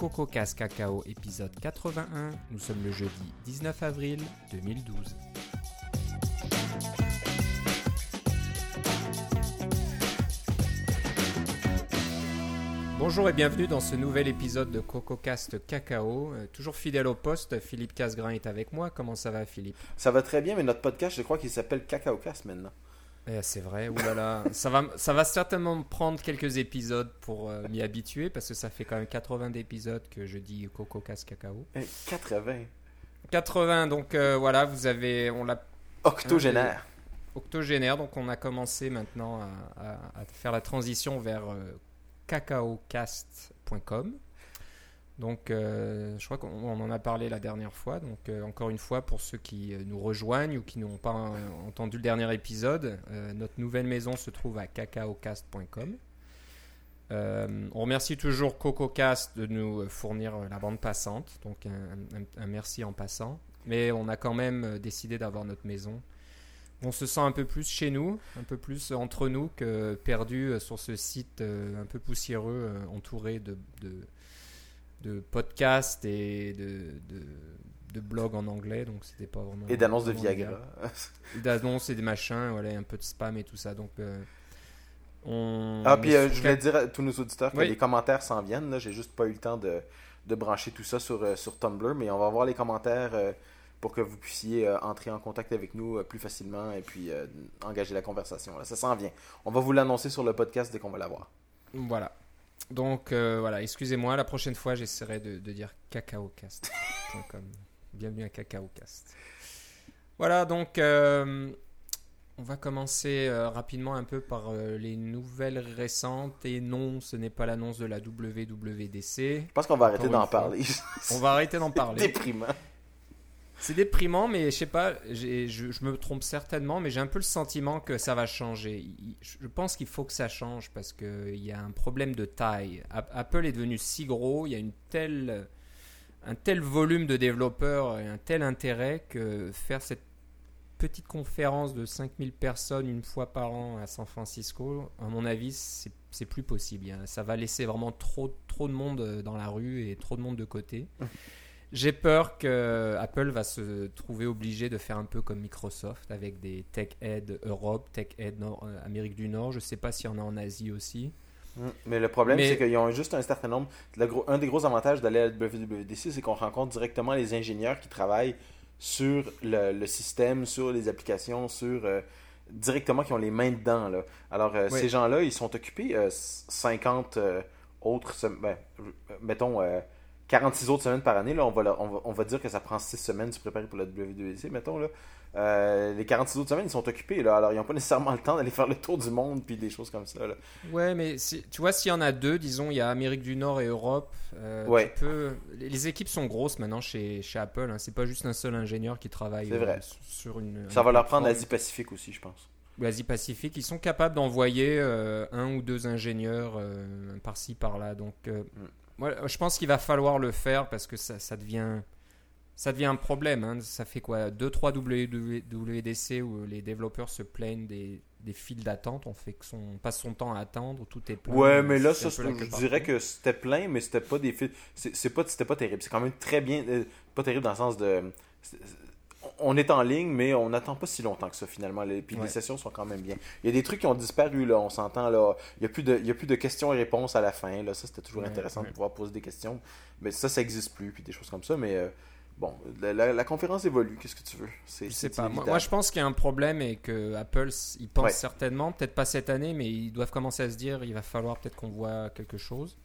CocoCast Cacao épisode 81. Nous sommes le jeudi 19 avril 2012. Bonjour et bienvenue dans ce nouvel épisode de CocoCast Cacao. Euh, toujours fidèle au poste, Philippe Casgrain est avec moi. Comment ça va Philippe? Ça va très bien, mais notre podcast, je crois qu'il s'appelle CacaoCast maintenant. Eh, c'est vrai, oulala. ça, va, ça va certainement me prendre quelques épisodes pour euh, m'y habituer parce que ça fait quand même 80 épisodes que je dis Coco Casse Cacao. Eh, 80 80, donc euh, voilà, vous avez. On l'a. Octogénaire. Octogénaire, donc on a commencé maintenant à, à- à faire la transition vers euh, cacaocast.com. Donc, euh, je crois qu'on on en a parlé la dernière fois. Donc, euh, encore une fois, pour ceux qui euh, nous rejoignent ou qui n'ont pas entendu le dernier épisode, notre nouvelle maison se trouve à cacaocast.com. On remercie toujours CocoCast de nous fournir la bande passante. Donc, un, merci en passant. Mais on a quand même décidé d'avoir notre maison. On se sent un peu plus chez nous, un peu plus entre nous que perdu sur ce site un peu poussiéreux, entouré de, de podcasts et de, de, de blogs en anglais. Donc c'était pas vraiment. Et d'annonces de Viagra. D'annonces et des machins, voilà, un peu de spam et tout ça. Donc. euh, on... Ah, puis euh, je voulais dire à tous nos auditeurs que Oui. les commentaires s'en viennent. là. J'ai juste pas eu le temps de, de brancher tout ça sur, euh, sur Tumblr, mais on va voir les commentaires euh, pour que vous puissiez entrer en contact avec nous plus facilement et puis engager la conversation. là. Ça s'en vient. On va vous l'annoncer sur le podcast dès qu'on va l'avoir. Voilà. Donc euh, voilà, excusez-moi, la prochaine fois j'essaierai de, de dire cacaocast.com. Bienvenue à Cacaocast. Voilà, donc euh, on va commencer euh, rapidement un peu par les nouvelles récentes. Et non, ce n'est pas l'annonce de la WWDC. Je pense qu'on va arrêter d'en parler. On va arrêter d'en parler. Déprimant. C'est déprimant, mais je sais pas, je, je me trompe certainement, mais j'ai un peu le sentiment que ça va changer. Je pense qu'il faut que ça change parce qu'il y a un problème de taille. Apple est devenu si gros, il y a une un tel volume de développeurs et un tel intérêt que faire cette petite conférence de 5000 personnes une fois par an à San Francisco, à mon avis, c'est plus possible. Ça va laisser vraiment trop, trop de monde euh, dans la rue et trop de monde de côté. J'ai peur que Apple va se trouver obligé de faire un peu comme Microsoft avec des Tech Ed Europe, Tech Nord- euh, Amérique du Nord. Je sais pas s'il y en a en Asie aussi. Mm. Mais le problème, Mais- c'est qu'ils ont juste un certain nombre. un des gros avantages d'aller à la WWDC, c'est qu'on rencontre directement les ingénieurs qui travaillent sur le, le système, sur les applications, sur. euh, directement qui ont les mains dedans. Là. Alors, euh, Oui. ces gens-là, ils sont occupés euh, 50 euh, autres. ben, mettons. Euh, 46 autres semaines par année, là, on, va, on, va, on va dire que ça prend 6 semaines de se préparer pour la WWDC, mettons. Là. Euh, les 46 autres semaines, ils sont occupés. Là, alors, ils n'ont pas nécessairement le temps d'aller faire le tour du monde puis des choses comme ça. Là. Ouais, mais tu vois, s'il y en a deux, disons, il y a Amérique du Nord et Europe. euh, Ouais. peux- les, équipes sont grosses maintenant chez, chez Apple. Hein. C'est pas juste un seul ingénieur qui travaille C'est vrai. euh, sur une. Ça une va leur prendre l'Asie-Pacifique aussi, je pense. l'Asie-Pacifique, ils sont capables d'envoyer euh, un ou deux ingénieurs euh, par-ci, par-là. Donc, euh, Mm. Moi, je pense qu'il va falloir le faire parce que ça, ça devient, ça devient un problème. hein. Ça fait quoi? 2-3 WWDC où les développeurs se plaignent des, des files d'attente. On, fait que son, on passe son temps à attendre, tout est plein. Ouais, mais là, ça, je partout. dirais que c'était plein, mais c'était pas des fils. C'est pas, c'était pas terrible. C'est quand même très bien. euh, pas terrible dans le sens de. On est en ligne, mais on n'attend pas si longtemps que ça finalement. là. Puis Ouais. les sessions sont quand même bien. Il y a des trucs qui ont disparu, là, on s'entend. là. Il n'y a, plus de- il y a plus de questions et réponses à la fin. Là. Ça, c'était toujours Ouais, intéressant ouais. de pouvoir poser des questions. Mais ça, ça n'existe plus, puis des choses comme ça. Mais euh, bon, la, la- la conférence évolue. Qu'est-ce que tu veux? C'est c'est pas. Moi, moi, je pense qu'il y a un problème et que Apple, ils pensent certainement, peut-être pas cette année, mais ils doivent commencer à se dire, il va falloir peut-être qu'on voit quelque chose.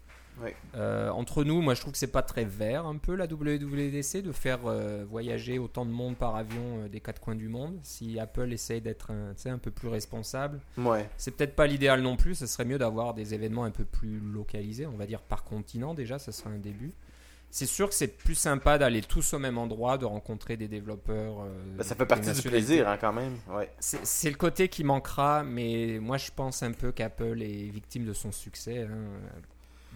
Ouais. Euh, entre nous, moi, je trouve que c'est pas très vert un peu la WWDC de faire euh, voyager autant de monde par avion euh, des quatre coins du monde. Si Apple essaye d'être un, un peu plus responsable, Ouais. c'est peut-être pas l'idéal non plus. Ce serait mieux d'avoir des événements un peu plus localisés, on va dire par continent déjà, ça serait un début. C'est sûr que c'est plus sympa d'aller tous au même endroit, de rencontrer des développeurs. Ben, ça fait partie du plaisir, hein, quand même. Ouais. C'est le côté qui manquera, mais moi je pense un peu qu'Apple est victime de son succès. hein.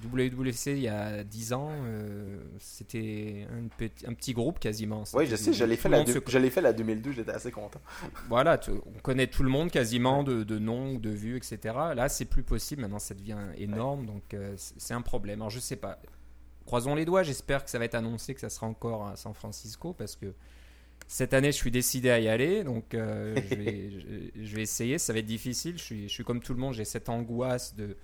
WWC il y a 10 ans, euh, c'était un, petit- un petit groupe quasiment. Oui, je sais, fait, le la, se- fait la 2002, j'étais assez content. Voilà, tu- on connaît tout le monde quasiment de, de noms ou de vues, etc. Là, c'est plus possible. Maintenant, ça devient énorme, donc euh, c'est c'est un problème. Alors, je sais pas. croisons les doigts. J'espère que ça va être annoncé que ça sera encore à San Francisco parce que cette année, je suis décidé à y aller. Donc, euh, je, vais, je, je vais essayer. Ça va être difficile. Je suis, je suis comme tout le monde. J'ai cette angoisse de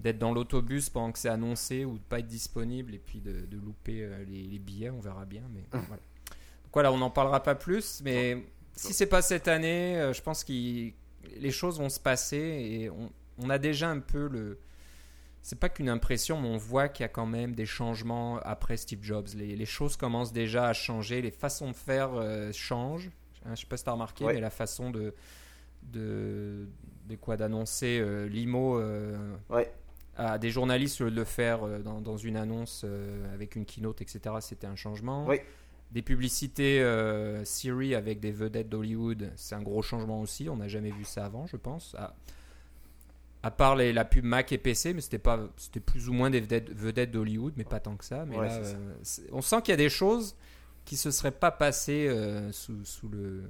d'être dans l'autobus pendant que c'est annoncé ou de pas être disponible et puis de, de louper euh, les, les billets. On verra bien. Mais voilà. Donc voilà, on n'en parlera pas plus. Mais si c'est pas cette année, euh, je pense que les choses vont se passer et on, on a déjà un peu le. C'est pas qu'une impression, mais on voit qu'il y a quand même des changements après Steve Jobs. Les, les choses commencent déjà à changer, les façons de faire euh, changent. Hein, je sais pas si tu as remarqué, Ouais. mais la façon de, de, de quoi d'annoncer euh, l'IMO euh, Ouais. À des journalistes le faire euh, dans, dans une annonce euh, avec une keynote, etc. C'était un changement. Oui. Des publicités euh, Siri avec des vedettes d'Hollywood, c'est un gros changement aussi. On n'a jamais vu ça avant, je pense. À, à part les- la pub Mac et PC, mais c'était pas, c'était plus ou moins des vedettes, vedettes d'Hollywood, mais pas tant que ça. Mais Ouais, là, c'est ça. euh, c'est- on sent qu'il y a des choses qui se seraient pas passées euh, sous, sous le,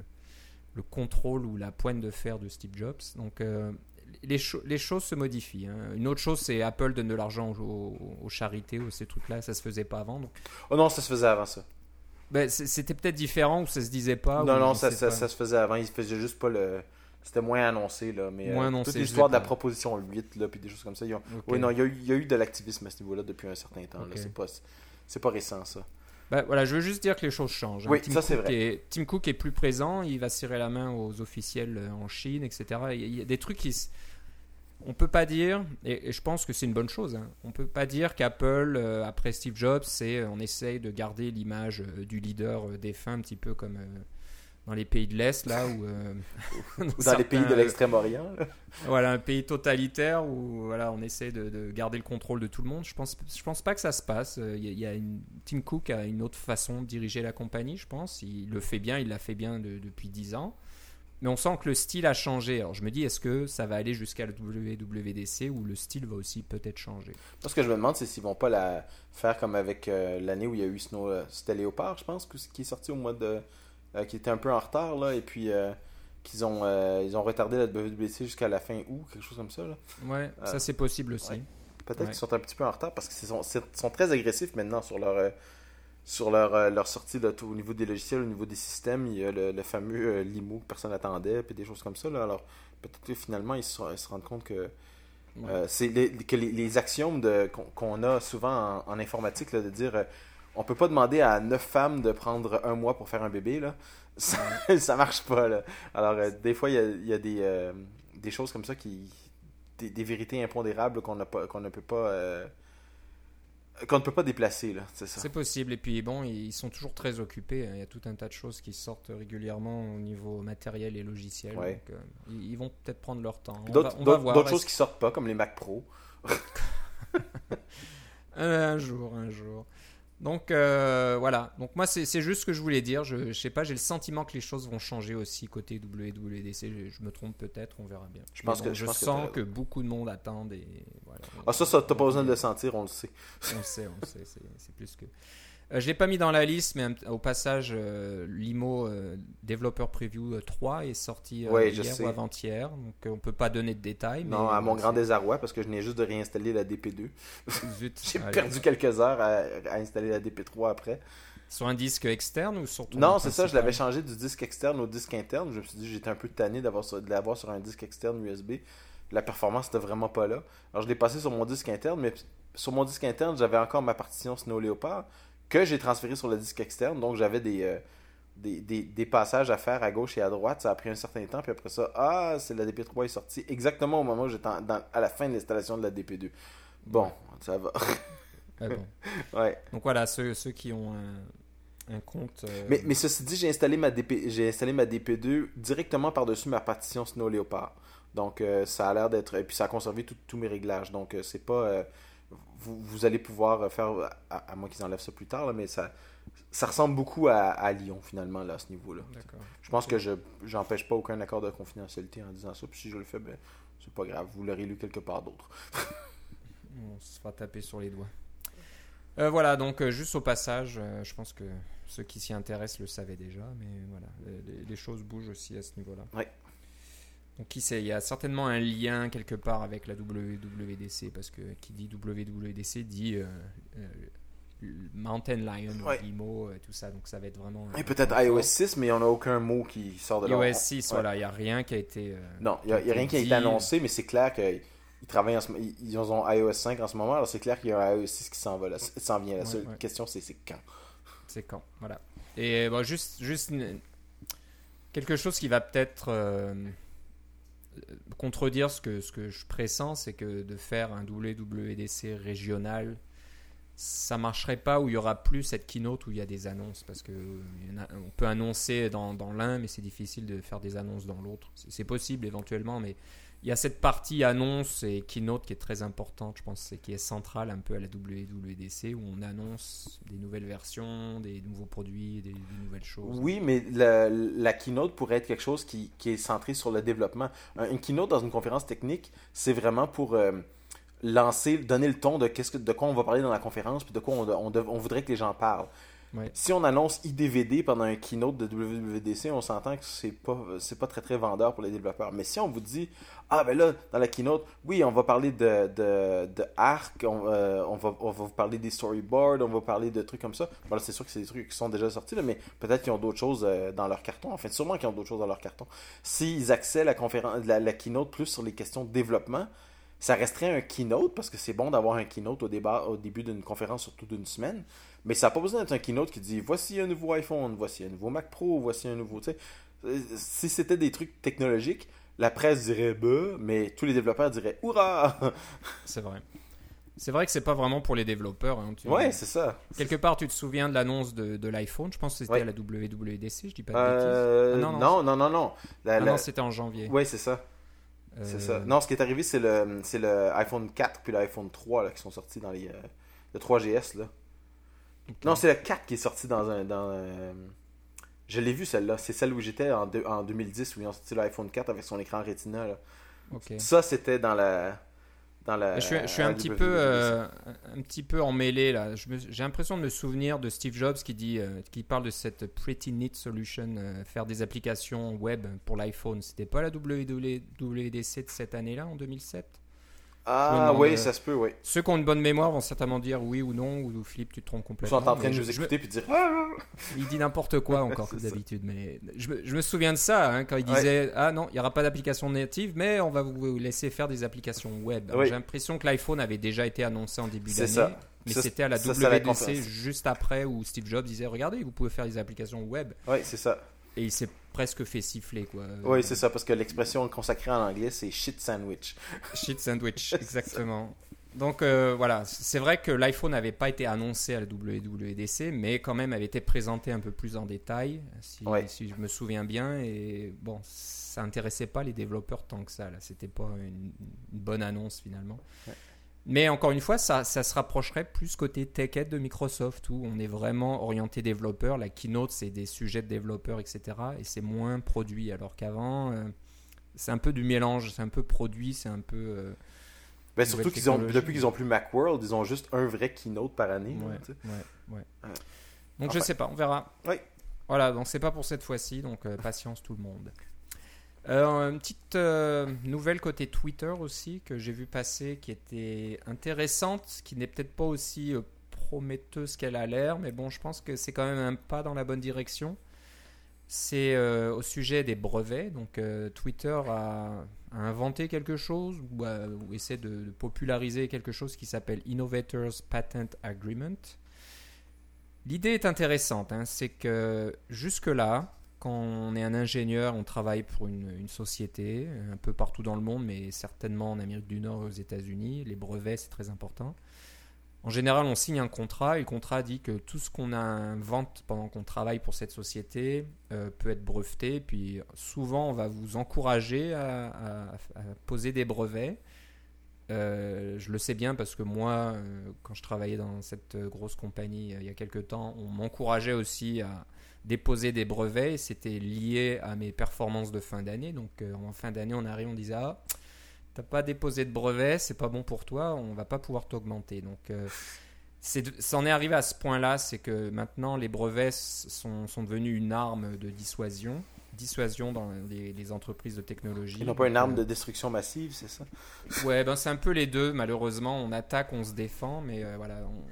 le contrôle ou la pointe de fer de Steve Jobs. Donc les, cho- les choses se modifient. hein. Une autre chose, c'est Apple donne de l'argent aux, charités ou ces trucs-là. Ça se faisait pas avant. Donc, Oh non, ça se faisait avant ça. ben, c'était peut-être différent ou ça se disait pas. non, non, ça, sais ça, pas. ça se faisait avant. Il faisait juste pas le. C'était moins annoncé, là. Mais Moins euh, annoncé, toute l'histoire de la proposition 8, là, puis des choses comme ça. ont-. Oui, non, il y, a eu, il y a eu de l'activisme à ce niveau-là depuis un certain temps. là. Ok. C'est pas, pas récent, ça. Ben, voilà, je veux juste dire que les choses changent. hein. Oui, Tim ça, c'est Cook vrai. Est, Tim Cook est plus présent, il va serrer la main aux officiels euh, en Chine, etc. Il y a, des trucs qui... s- On peut pas dire, et, et je pense que c'est une bonne chose, hein, on peut pas dire qu'Apple, euh, après Steve Jobs, c'est on essaye de garder l'image euh, du leader euh, défunt, un petit peu comme euh, dans les pays de l'Est, là, où... euh, dans les pays de euh, l'Extrême-Orient. là. voilà, un pays totalitaire où voilà, on essaie de, de garder le contrôle de tout le monde. Je pense, je pense pas que ça se passe. Euh, Il y a, une, Tim Cook a une autre façon de diriger la compagnie, je pense. Il le fait bien, il l'a fait bien de- depuis 10 ans. Mais on sent que le style a changé. Alors je me dis, est-ce que ça va aller jusqu'à le WWDC où le style va aussi peut-être changer? Ce que je me demande, c'est s'ils vont pas la faire comme avec euh, l'année où il y a eu Snow. C'était Léopard, je pense, qui est sorti au mois de. Euh, qui était un peu en retard, là, et puis euh, qu'ils ont, euh, ils ont retardé la WWDC jusqu'à la fin août, quelque chose comme ça, là. Ouais, ça c'est possible aussi. ouais. Peut-être Ouais. qu'ils sont un petit peu en retard parce qu'ils sont, sont très agressifs maintenant sur leur, sur leur, euh, leur sortie tout au niveau des logiciels, au niveau des systèmes. Il y a le, le fameux euh, limo que personne n'attendait, puis des choses comme ça. Là. Alors, peut-être que finalement, ils se, ils se rendent compte que, euh, c'est les, que les, les axiomes qu'on a souvent en, en informatique, là, de dire on peut pas demander à neuf femmes de prendre un mois pour faire un bébé, là. Ça, ça marche pas. Là. Alors, euh, des fois, il y a, il y a des, euh, des choses comme ça qui. des, des vérités impondérables qu'on ne peut pas. euh, qu'on ne peut pas déplacer, là. C'est ça. C'est possible. Et puis bon, ils sont toujours très occupés. hein. Il y a tout un tas de choses qui sortent régulièrement au niveau matériel et logiciel. Ouais. Donc, ils ils vont peut-être prendre leur temps. D'autres choses qui sortent pas, comme les Mac Pro. Un jour, un jour. Donc euh, voilà. Donc moi c'est juste ce que je voulais dire. Je, je sais pas, j'ai le sentiment que les choses vont changer aussi côté WWDC. Je, je me trompe peut-être, on verra bien. Je pense que- je je pense que sens que, beaucoup de monde attendent et voilà. Ah, ça, ça t'as pas besoin de le sentir, on le sait. On le sait, on le sait, c'est plus que. Euh, je l'ai pas mis dans la liste, mais au passage, euh, l'IMO euh, Developer Preview euh, 3 est sorti Ouais, hier ou avant-hier, donc on peut pas donner de détails. Non, mais, à mon grand désarroi, parce que je n'ai juste de réinstaller la DP2. c'est- zut, J'ai perdu quelques heures à, à installer la DP3 après. Sur un disque externe ou sur ton Non, c'est ça, je l'avais changé du disque externe au disque interne. Je me suis dit, j'étais un peu tanné d'avoir de l'avoir sur un disque externe USB. La performance n'était vraiment pas là. Alors, je l'ai passé sur mon disque interne, mais sur mon disque interne, j'avais encore ma partition Snow Leopard que j'ai transférée sur le disque externe. Donc, j'avais des, euh, des, des- des passages à faire à gauche et à droite. Ça a pris un certain temps. Puis après ça, ah, c'est la DP3 est sortie exactement au moment où j'étais à la fin de l'installation de la DP2. Bon, ça va. Ah bon. ouais. Donc voilà, ceux, ceux qui ont un, un compte. euh, Mais, mais ceci dit, j'ai installé ma DP, installé ma DP2 directement par-dessus ma partition Snow Leopard. Donc euh, ça a l'air d'être et puis ça a conservé tous mes réglages. Donc c'est pas vous, vous allez pouvoir faire à, à moins qu'ils enlèvent ça plus tard là, mais ça ça ressemble beaucoup à, à Lyon finalement là à ce niveau-là. Je pense que je j'empêche pas aucun accord de confidentialité en disant ça. Puis si je le fais, ben c'est pas grave. Vous l'aurez lu quelque part d'autre. On se fera taper sur les doigts. Euh, voilà, donc euh, juste au passage, euh, je pense que ceux qui s'y intéressent le savaient déjà, mais voilà, les choses bougent aussi à ce niveau-là. Ouais. Donc qui sait, il y a certainement un lien quelque part avec la WWDC, parce que qui dit WWDC dit euh, euh, Mountain Lion, Ouais. Wimo, euh, tout ça. Donc ça va être vraiment. Et peut-être iOS fort. 6, mais on n'a aucun mot qui sort de là. iOS 6, Ouais. voilà, il n'y a rien qui a été. euh, Non, il n'y a, a rien qui a été annoncé, mais c'est clair qu'ils travaillent en ce moment. Ils ont iOS 5 en ce moment, alors c'est clair qu'il y a un iOS 6 qui s'en va là, s'en vient. La Ouais, seule ouais. question, c'est c'est quand. C'est quand, voilà. Et bon, juste, juste une- quelque chose qui va peut-être euh, contredire ce que, ce que je pressens, c'est que de faire un WWDC régional, ça marcherait pas où il y aura plus cette keynote où il y a des annonces parce que on peut annoncer dans, l'un, mais c'est difficile de faire des annonces dans l'autre. C'est possible éventuellement, mais il y a cette partie annonce et keynote qui est très importante, je pense, et qui est centrale un peu à la WWDC où on annonce des nouvelles versions, des nouveaux produits, des, nouvelles choses. Oui, mais la, keynote pourrait être quelque chose qui, est centré sur le développement. Un- Une keynote dans une conférence technique, c'est vraiment pour euh, lancer, donner le ton de, qu'est-ce que, de quoi on va parler dans la conférence, puis de quoi on voudrait que les gens parlent. Si on annonce IDVD pendant un keynote de WWDC, on s'entend que c'est pas c'est pas très très vendeur pour les développeurs. Mais si on vous dit ah ben là dans la keynote, oui on va parler de de, Arc, on, euh, on va on va vous parler des storyboards, on va parler de trucs comme ça. Bon c'est sûr que c'est des trucs qui sont déjà sortis là, mais peut-être qu'ils ont d'autres choses euh, dans leur carton. En fait sûrement qu'ils ont d'autres choses dans leur carton. S'ils axaient la conférence la, la keynote plus sur les questions de développement, ça resterait un keynote parce que c'est bon d'avoir un keynote au, débat, au début d'une conférence, surtout d'une semaine. Mais ça n'a pas besoin d'être un keynote qui dit voici un nouveau iPhone, voici un nouveau Mac Pro, voici un nouveau. Euh, Si c'était des trucs technologiques, la presse dirait bah, mais tous les développeurs diraient hurrah C'est vrai. C'est vrai que c'est pas vraiment pour les développeurs. hein. Tu- Ouais, c'est ça. Quelque part, tu te souviens de l'annonce de, de l'iPhone? Je pense que c'était Ouais. à la WWDC, je dis pas de Euh, Ah, non, non, non, non. non, La- bêtises. Ah la- non, c'était en janvier. Ouais, c'est ça. C'est Euh, ça. Non, ce qui est arrivé, c'est le, c'est le iPhone 4 puis l'iPhone 3 là, qui sont sortis dans les. euh, le 3GS là. Non, c'est le 4 qui est sorti dans un. Dans, un- Je l'ai vu celle-là. C'est celle où j'étais en, deux- en 2010 où ils ont sorti l'iPhone 4 avec son écran Retina. Là. Ça, c'était dans la. Dans la Je suis, je suis à un petit WWDC. peu, euh, un petit peu emmêlé là. J'ai l'impression de me souvenir de Steve Jobs qui dit, euh, qui parle de cette pretty neat solution, euh, faire des applications web pour l'iPhone. C'était pas la WWDC de cette année-là, en 2007 Je me Ah, oui, euh, ça se peut, oui. Ceux qui ont une bonne mémoire vont certainement dire oui ou non, ou Philippe, tu te trompes Ils complètement. sont en train de nous écouter puis dire. Ah! Il dit n'importe quoi encore d'habitude, mais je me, souviens de ça hein, quand il disait ah non il n'y aura pas d'application native mais on va vous laisser faire des applications web. J'ai l'impression que l'iPhone avait déjà été annoncé en début d'année, mais c'était à la WWDC juste après où Steve Jobs disait regardez vous pouvez faire des applications web Oui, c'est ça. et il s'est presque fait siffler quoi. Oui, c'est ça, parce que l'expression consacrée en anglais, c'est shit sandwich. Shit sandwich exactement. Donc euh, voilà, c'est vrai que l'iPhone n'avait pas été annoncé à la WWDC, mais quand même avait été présenté un peu plus en détail, si, Ouais. si je me souviens bien. Et bon, ça intéressait pas les développeurs tant que ça. Là, c'était pas une, une bonne annonce finalement. Ouais. Mais encore une fois, ça, ça se rapprocherait plus côté tech de Microsoft où on est vraiment orienté développeur. La keynote, c'est des sujets de développeurs, etc. Et c'est moins produit. Alors qu'avant, euh, c'est un peu du mélange, c'est un peu produit, c'est un peu. euh, Ben, surtout qu'ils ont, depuis qu'ils ont plus Macworld, ils ont juste un vrai keynote par année. Ouais, ouais, ouais. Ouais. Donc Enfin. je sais pas, on verra. Oui. Voilà, donc c'est pas pour cette fois-ci, donc euh, patience tout le monde. Euh, une petite euh, nouvelle côté Twitter aussi que j'ai vu passer qui était intéressante, qui n'est peut-être pas aussi euh, prometteuse qu'elle a l'air, mais bon, je pense que c'est quand même un pas dans la bonne direction. C'est euh, au sujet des brevets. Donc Twitter a, inventé quelque chose ou, ou essaie de, de populariser quelque chose qui s'appelle Innovators Patent Agreement. L'idée est intéressante. hein. C'est que jusque-là, quand on est un ingénieur, on travaille pour une, société, un peu partout dans le monde, mais certainement en Amérique du Nord et aux États-Unis. Les brevets, c'est très important. En général, on signe un contrat et le contrat dit que tout ce qu'on invente pendant qu'on travaille pour cette société euh, peut être breveté. Puis souvent, on va vous encourager à, poser des brevets. Euh, je le sais bien parce que moi, euh, quand je travaillais dans cette grosse compagnie il y a quelques temps, on m'encourageait aussi à déposer des brevets. et C'était lié à mes performances de fin d'année. Donc euh, en fin d'année, on arrive, on disait ah, t'as pas déposé de brevet, c'est pas bon pour toi, on va pas pouvoir t'augmenter. Donc euh, c'en est arrivé à ce point-là, c'est que maintenant les brevets sont, sont devenus une arme de dissuasion, dissuasion dans les, les entreprises de technologie. Ils n'ont pas une arme euh, de destruction massive, c'est ça? Ouais, ben c'est un peu les deux. Malheureusement, on attaque, on se défend, mais euh, voilà. on-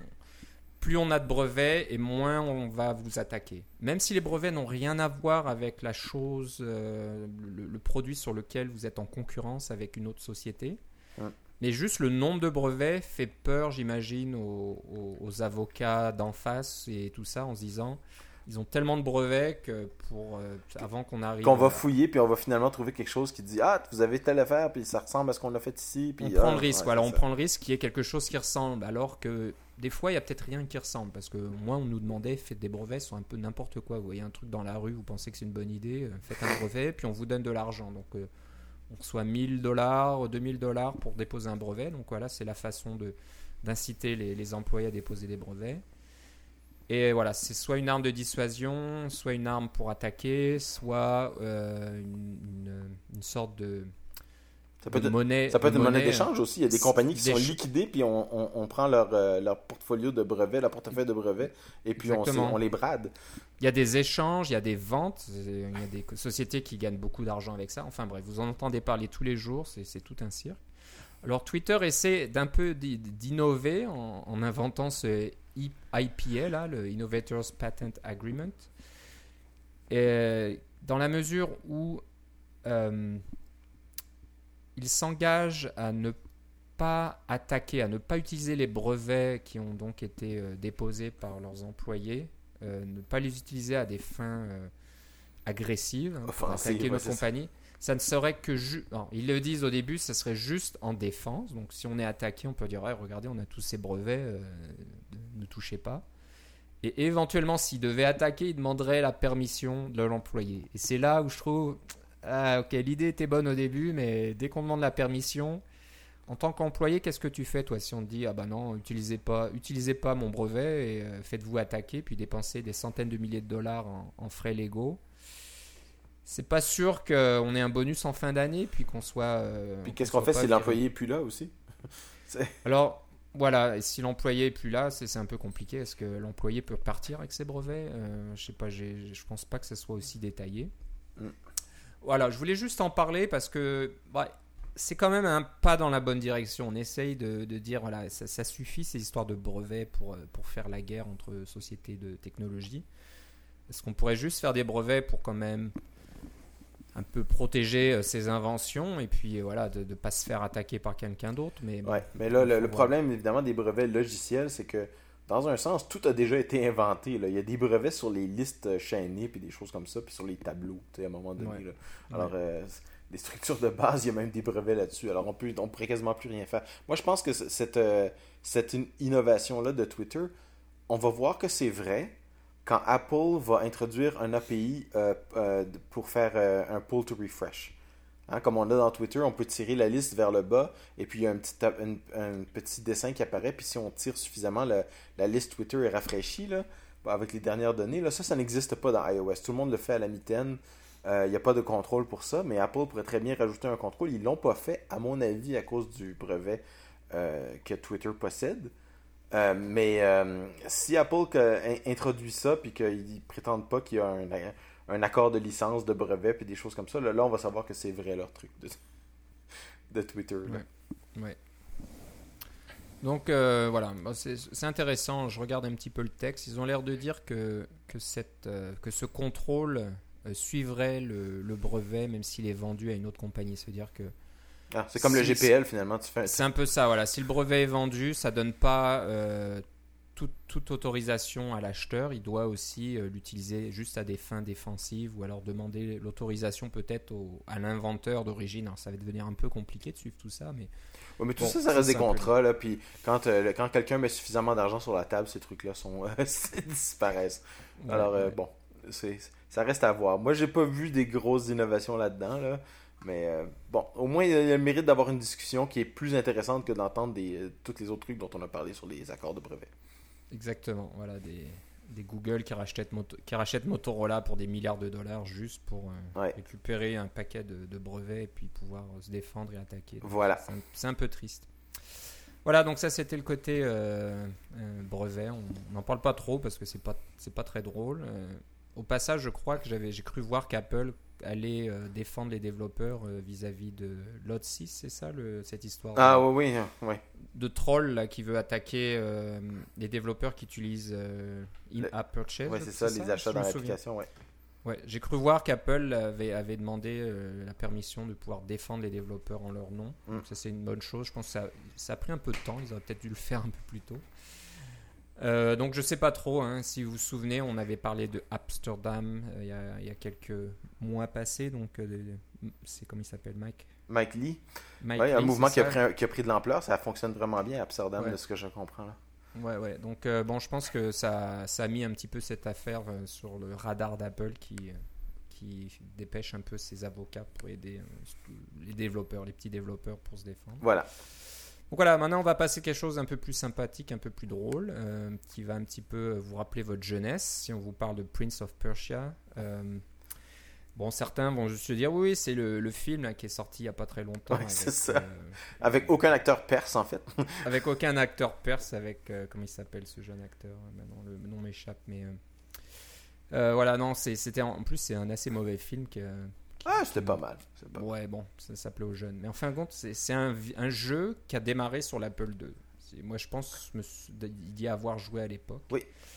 plus on a de brevets et moins on va vous attaquer. Même si les brevets n'ont rien à voir avec la chose, euh, le, le produit sur lequel vous êtes en concurrence avec une autre société. Ouais. Mais juste le nombre de brevets fait peur, j'imagine, aux, aux- aux avocats d'en face et tout ça en se disant ils ont tellement de brevets que pour euh, avant qu'on arrive. Qu'on va fouiller, puis on va finalement trouver quelque chose qui dit Ah, vous avez telle affaire, puis ça ressemble à ce qu'on a fait ici. Puis, on prend ah, le risque, ouais, on prend le risque qu'il y ait quelque chose qui ressemble, alors que des fois il y a peut-être rien qui ressemble, parce que moi on nous demandait faites des brevets sur un peu n'importe quoi. Vous voyez un truc dans la rue, vous pensez que c'est une bonne idée, euh, faites un brevet, puis on vous donne de l'argent. Donc euh, on reçoit 1000 dollars, 2000 dollars pour déposer un brevet. Donc voilà, c'est la façon d'inciter les, employés à déposer des brevets. Et voilà, c'est soit une arme de dissuasion, soit une arme pour attaquer, soit euh, une sorte de, Ça peut être, monnaie. ça peut être une monnaie monnaie, d'échange aussi. Il y a des compagnies qui sont liquidées, puis on, on- on prend leur, euh, leur portfolio de brevets, leur portefeuille de brevets, et puis on, on les brade. Il y a des échanges, il y a des ventes, il y a des sociétés qui gagnent beaucoup d'argent avec ça. Enfin bref, vous en entendez parler tous les jours, c'est tout un cirque. Alors Twitter essaie d'un peu d'i- d'innover en, en inventant ce IPA, là, le Innovators Patent Agreement. Et dans la mesure où euh, ils s'engagent à ne pas attaquer, à ne pas utiliser les brevets qui ont donc été euh, déposés par leurs employés, euh, ne pas les utiliser à des fins euh, agressives hein, pour Offensives, attaquer ouais, nos ça. compagnies. Ça ne serait que ju- non, ils le disent au début, ça serait juste en défense. Donc si on est attaqué, on peut dire Ouais, regardez, on a tous ces brevets, ne touchez pas. Et éventuellement, s'ils devaient attaquer, ils demanderaient la permission de l'employé. Et c'est là où je trouve ah, ok, l'idée était bonne au début, mais dès qu'on demande la permission, en tant qu'employé, qu'est-ce que tu fais toi si on te dit ah bah non, utilisez pas, utilisez pas mon brevet et euh, faites-vous attaquer puis dépensez des centaines de milliers de dollars en, en frais légaux? C'est pas sûr qu'on ait un bonus en fin d'année puis qu'on soit. euh, Puis qu'est-ce qu'on fait si l'employé n'est plus là aussi? Alors, voilà, et si l'employé est plus là, c'est un peu compliqué. Est-ce que l'employé peut partir avec ses brevets? Euh, Je sais pas, je pense pas que ce soit aussi détaillé. Mm. Voilà, je voulais juste en parler parce que bah, c'est quand même un pas dans la bonne direction. On essaye de, de dire, voilà, ça, ça suffit ces histoires de brevets pour, euh, pour faire la guerre entre sociétés de technologie. Est-ce qu'on pourrait juste faire des brevets pour quand même un peu protéger euh, ses inventions et puis euh, voilà de ne pas se faire attaquer par quelqu'un d'autre? Mais. Ouais, mais là, le, problème, évidemment, des brevets logiciels, c'est que, dans un sens, tout a déjà été inventé. Là. Il y a des brevets sur les listes euh, chaînées, puis des choses comme ça, puis sur les tableaux, tu sais, à un moment donné. Ouais. là. Alors, euh, les structures de base, il y a même des brevets là-dessus. Alors, on peut, on pourrait quasiment plus rien faire. Moi, je pense que cette, euh, cette in- innovation-là de Twitter, on va voir que c'est vrai quand Apple va introduire un API euh, pour faire un pull to refresh. Hein, comme on a dans Twitter, on peut tirer la liste vers le bas et puis il y a un petit, dessin qui apparaît. Puis si on tire suffisamment, la, la liste Twitter est rafraîchie avec les dernières données. Là, ça, ça n'existe pas dans iOS. Tout le monde le fait à la mitaine. Euh, Il n'y a pas de contrôle pour ça, mais Apple pourrait très bien rajouter un contrôle. Ils l'ont pas fait, à mon avis, à cause du brevet euh, que Twitter possède. Euh, mais euh, si Apple introduit ça, puis qu'ils prétendent pas qu'il y a un, un accord de licence, de brevet, puis des choses comme ça, là, là, on va savoir que c'est vrai leur truc de, de Twitter. là. Ouais. Ouais. Donc euh, voilà, Bon, c'est c'est intéressant. Je regarde un petit peu le texte. Ils ont l'air de dire que, que, cette, euh, que ce contrôle euh, suivrait le, le brevet, même s'il est vendu à une autre compagnie. C'est-à-dire que Ah, c'est comme le GPL finalement. Tu fais un- c'est un peu ça. Voilà, si le brevet est vendu, ça donne pas euh, toute, toute autorisation à l'acheteur. Il doit aussi euh, l'utiliser juste à des fins défensives ou alors demander l'autorisation peut-être à l'inventeur d'origine. Alors ça va devenir un peu compliqué de suivre tout ça, mais Ouais, mais tout Bon, ça, ça, reste des contrats. Là, puis quand, euh, quand quelqu'un met suffisamment d'argent sur la table, ces trucs-là sont disparaissent. Alors, Ouais, euh, bon, c'est, ça reste à voir. Moi, j'ai pas vu des grosses innovations là-dedans. Là, mais euh, bon, au moins, il y a le mérite d'avoir une discussion qui est plus intéressante que d'entendre des, euh, tous les autres trucs dont on a parlé sur les accords de brevet. Exactement, voilà, des, des Google qui rachètent, Moto- qui rachètent Motorola pour des milliards de dollars juste pour euh, Ouais. récupérer un paquet de, de brevets et puis pouvoir se défendre et attaquer. Donc, Voilà. C'est un, peu triste. Voilà, donc ça c'était le côté euh, euh, brevet. On n'en parle pas trop parce que c'est pas pas très drôle. Au passage, je crois que j'ai cru voir qu'Apple aller euh, défendre les développeurs euh, vis-à-vis de Lot 6, c'est ça le, cette histoire Ah de, oui, oui, oui. de troll là, qui veut attaquer euh, les développeurs qui utilisent in-app purchase Ouais, c'est ça, les achats dans l'application, ouais. Ouais, j'ai cru voir qu'Apple avait, avait demandé la permission de pouvoir défendre les développeurs en leur nom. Mm. Ça c'est une bonne chose. Je pense que ça, ça a pris un peu de temps. Ils auraient peut-être dû le faire un peu plus tôt. Euh, donc je sais pas trop. hein. Si vous vous souvenez, on avait parlé de Amsterdam euh, il y, a, il y a quelques mois passés. Donc euh, c'est comme il s'appelle, Mike? Mike Lee, Mike ouais, un Lee, mouvement c'est qui a, pris un- qui a pris de l'ampleur, ça fonctionne vraiment bien à Amsterdam, Ouais. de ce que je comprends. Là. Ouais, ouais. Donc, bon, je pense que ça, ça a mis un petit peu cette affaire sur le radar d'Apple qui, qui dépêche un peu ses avocats pour aider les développeurs, les petits développeurs pour se défendre. Voilà. Donc voilà, maintenant on va passer quelque chose un peu plus sympathique, un peu plus drôle, euh, qui va un petit peu vous rappeler votre jeunesse. Si on vous parle de Prince of Persia, euh, bon, certains vont juste se dire oui, c'est le, le film là, qui est sorti il n'y a pas très longtemps. Ouais, avec, ça. euh, Avec aucun acteur perse, en fait. avec aucun acteur perse, avec euh, comment il s'appelle ce jeune acteur euh, Maintenant le nom m'échappe, mais euh, euh, voilà, non, c'était en en plus c'est un assez mauvais film que. Ah, c'était pas mal. pas- Ouais, bon, ça s'appelait aux jeunes. Mais en fin de compte, c'est un, un jeu qui a démarré sur l'Apple II. Moi, je pense me sou- d'y avoir joué à l'époque.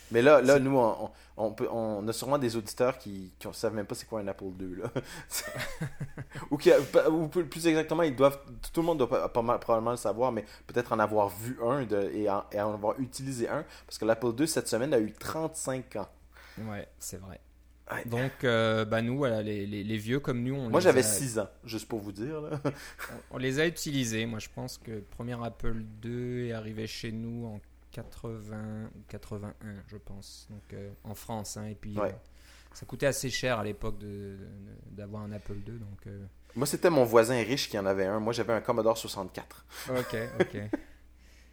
Mais là, là nous, on, on, peut, on a sûrement des auditeurs qui ne savent même pas c'est quoi un Apple II. Là. ou, qui, ou plus exactement, ils doivent, tout le monde doit pas, pas mal- probablement le savoir, mais peut-être en avoir vu un de, et, en, et en avoir utilisé un. Parce que l'Apple II, cette semaine, a eu 35 ans. Ouais, c'est vrai. Ouais. Donc, euh, bah nous, voilà, les, les- les vieux comme nous, on Moi, j'avais a- 6 ans, juste pour vous dire. Là. On, on les a utilisés. Moi, je pense que le premier Apple II est arrivé chez nous en 80 ou 81, je pense. Donc, euh, en France. hein. et puis, Ouais. euh, ça coûtait assez cher à l'époque de- de- d'avoir un Apple II. Donc, Moi, c'était mon voisin riche qui en avait un. Moi, j'avais un Commodore 64. ok, ok.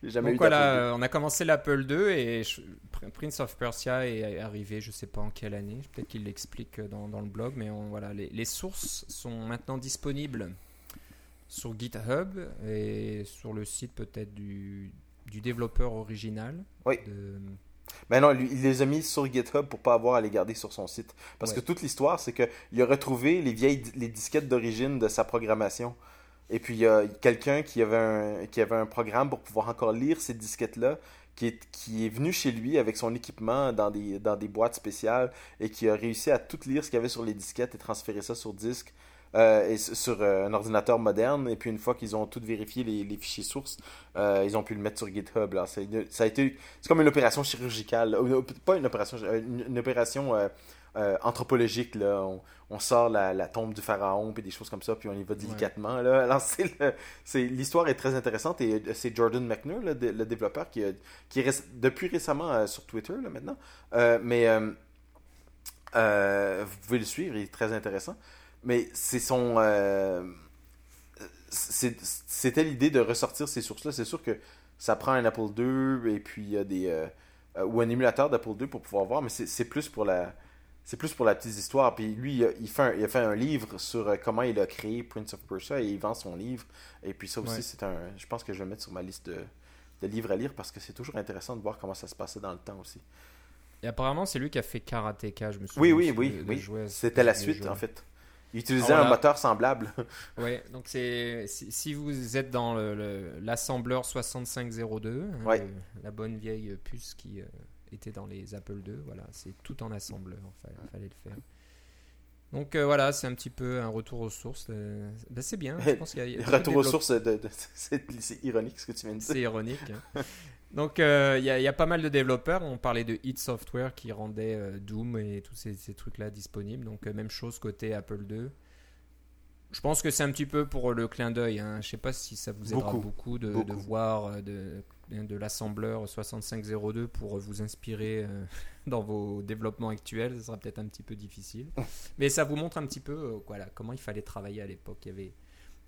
Jamais Donc eu voilà, on a commencé l'Apple II et je- Pr- Prince of Persia est arrivé, je sais pas en quelle année, peut-être qu'il l'explique dans, dans le blog, mais on- voilà, les, les sources sont maintenant disponibles sur GitHub et sur le site peut-être du, du développeur original. Oui. de- Ben non, lui, il les a mis sur GitHub pour pas avoir à les garder sur son site. Parce Ouais. que toute l'histoire, c'est qu'il a retrouvé les vieilles les disquettes d'origine de sa programmation. Et puis il y a quelqu'un qui avait un qui avait un programme pour pouvoir encore lire ces disquettes-là, qui est, qui est venu chez lui avec son équipement dans des, dans des boîtes spéciales et qui a réussi à tout lire ce qu'il y avait sur les disquettes et transférer ça sur disque. euh, et sur euh, un ordinateur moderne, et puis une fois qu'ils ont tout vérifié les, les fichiers sources, euh, ils ont pu le mettre sur GitHub. Là. Ça, a été c'est comme une opération chirurgicale. Pas une opération, une opération euh, anthropologique. Là. On, on sort la, la tombe du pharaon, puis des choses comme ça, puis on y va délicatement. Là. Alors, c'est l'histoire est très intéressante, et euh, c'est Jordan McNair, le, dé- le développeur, qui, qui est depuis récemment euh, sur Twitter, là, maintenant. Euh, mais vous pouvez le suivre, il est très intéressant. Mais c'est son... C'était l'idée de ressortir ces sources-là. C'est sûr que ça prend un Apple II et puis il y a des ou un émulateur d'Apple II pour pouvoir voir, mais c'est c'est plus pour la c'est plus pour la petite histoire. Puis lui, il a, fait un, il a fait un livre sur euh, comment il a créé Prince of Persia et il vend son livre. Et puis ça aussi, Ouais. c'est un. Je pense que je vais le mettre sur ma liste de, de livres à lire parce que c'est toujours intéressant de voir comment ça se passait dans le temps aussi. Et apparemment, c'est lui qui a fait Karateka, je me souviens. Oui, oui, oui, oui. ce C'était la suite en fait. Il utilisait Ah, voilà. un moteur semblable. Ouais, donc c'est si, vous êtes dans le- le- l'assembleur 6502, hein, Ouais. le- la bonne vieille puce qui euh, était dans les Apple II, voilà, c'est tout en assembleur, il fallait le faire. Donc euh, voilà, c'est un petit peu un retour aux sources. euh, ben, c'est bien, je pense qu'il y a, Retour aux sources, c'est ironique ce que tu viens de dire. C'est ironique. hein. Donc euh, il y, a- il y a pas mal de développeurs. On parlait de Hit Software qui rendait Doom et tous ces, ces trucs-là disponibles. Donc même chose côté Apple II. Je pense que c'est un petit peu pour le clin d'œil. Hein. Je sais pas si ça vous aidera Beaucoup. beaucoup, de, Beaucoup. de voir de, de l'assembleur 6502 pour vous inspirer euh, dans vos développements actuels. Ce sera peut-être un petit peu difficile. Mais ça vous montre un petit peu euh, voilà, comment il fallait travailler à l'époque. Il y avait,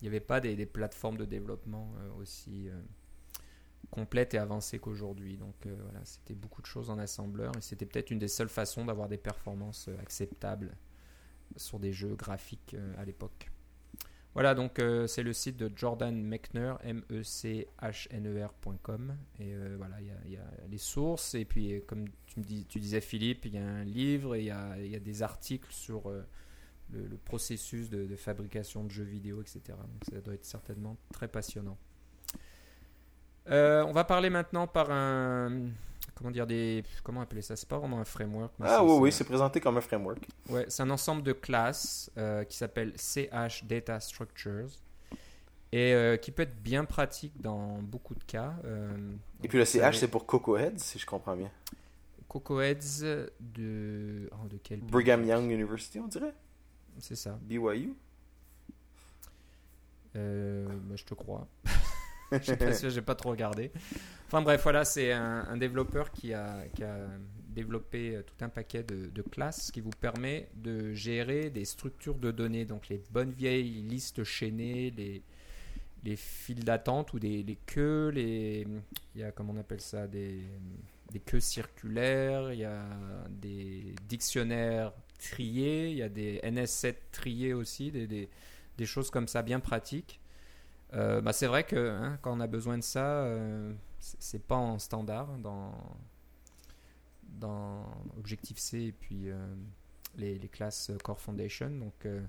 n'y avait pas des, plateformes de développement euh, aussi complètes et avancées qu'aujourd'hui. Donc voilà, c'était beaucoup de choses en assembleur et c'était peut-être une des seules façons d'avoir des performances acceptables sur des jeux graphiques à l'époque. Voilà, donc euh, c'est le site de Jordan Mechner, M-E-C-H-N-E-R.com. Et euh, voilà, il y, a- les sources. Et puis, euh, comme tu, disais, Philippe, il y a un livre et il y a, des articles sur le, processus de, de fabrication de jeux vidéo, etc. Donc ça doit être certainement très passionnant. On va parler maintenant par un. Comment dire des. Comment appeler ça C'est pas vraiment un framework. mais Ah oui, c'est- oui, c'est présenté comme un framework. Ouais, c'est un ensemble de classes euh, qui s'appelle CH Data Structures et euh, qui peut être bien pratique dans beaucoup de cas. Euh, Et puis le CH, c'est pour Coco Heads, si je comprends bien. Coco Heads de. oh, de quel Brigham Young University, on dirait? C'est ça. BYU. Bah, je te crois. Je sais pas pas trop regardé. Enfin bref, voilà, c'est un, développeur qui a, développé euh, tout un paquet de, classes qui vous permet de gérer des structures de données, donc les bonnes vieilles listes chaînées, les, les files d'attente ou des les queues, il y a comment on appelle ça, des, queues circulaires, il y a des dictionnaires triés, il y a des NS7 triés aussi, des choses comme ça bien pratiques. Euh, bah, c'est vrai que hein, quand on a besoin de ça, euh, c'est pas en standard dans, dans Objective-C et puis euh, les, les classes Core Foundation. Donc euh,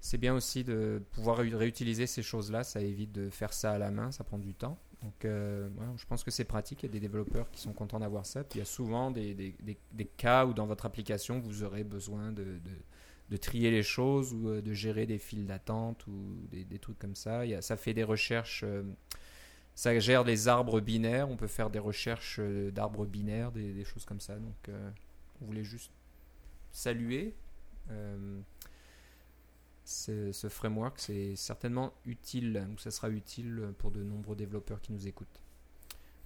c'est bien aussi de pouvoir ré- réutiliser ces choses-là. Ça évite de faire ça à la main, ça prend du temps. Donc je pense que c'est pratique. Il y a des développeurs qui sont contents d'avoir ça. Puis il y a souvent des, des- des- cas où dans votre application, vous aurez besoin de- de trier les choses ou euh, de gérer des files d'attente ou des, des trucs comme ça. Ça fait des recherches. euh, ça gère les arbres binaires. On peut faire des recherches euh, d'arbres binaires, des, des choses comme ça. Donc, on voulait juste saluer ce, framework. C'est certainement utile, ou ça sera utile pour de nombreux développeurs qui nous écoutent.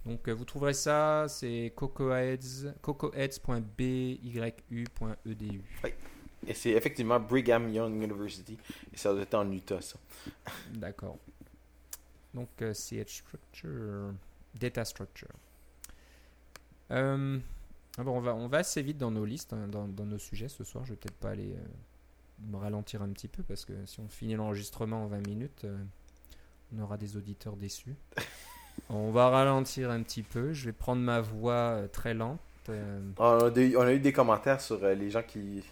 Donc, vous trouverez ça, c'est cocoheads, cocoheads.byu.edu. Et c'est effectivement Brigham Young University. Et ça doit être en Utah, ça. D'accord. Donc, euh, CH Structure, Data Structure. Euh, ah bon, on, va, on va assez vite dans nos listes, hein, dans, dans nos sujets ce soir. Je vais peut-être pas aller euh, me ralentir un petit peu parce que si on finit l'enregistrement en 20 minutes, euh, on aura des auditeurs déçus. on va ralentir un petit peu. Je vais prendre ma voix euh, très lente. euh, On a, des- on a eu des commentaires sur euh, les gens qui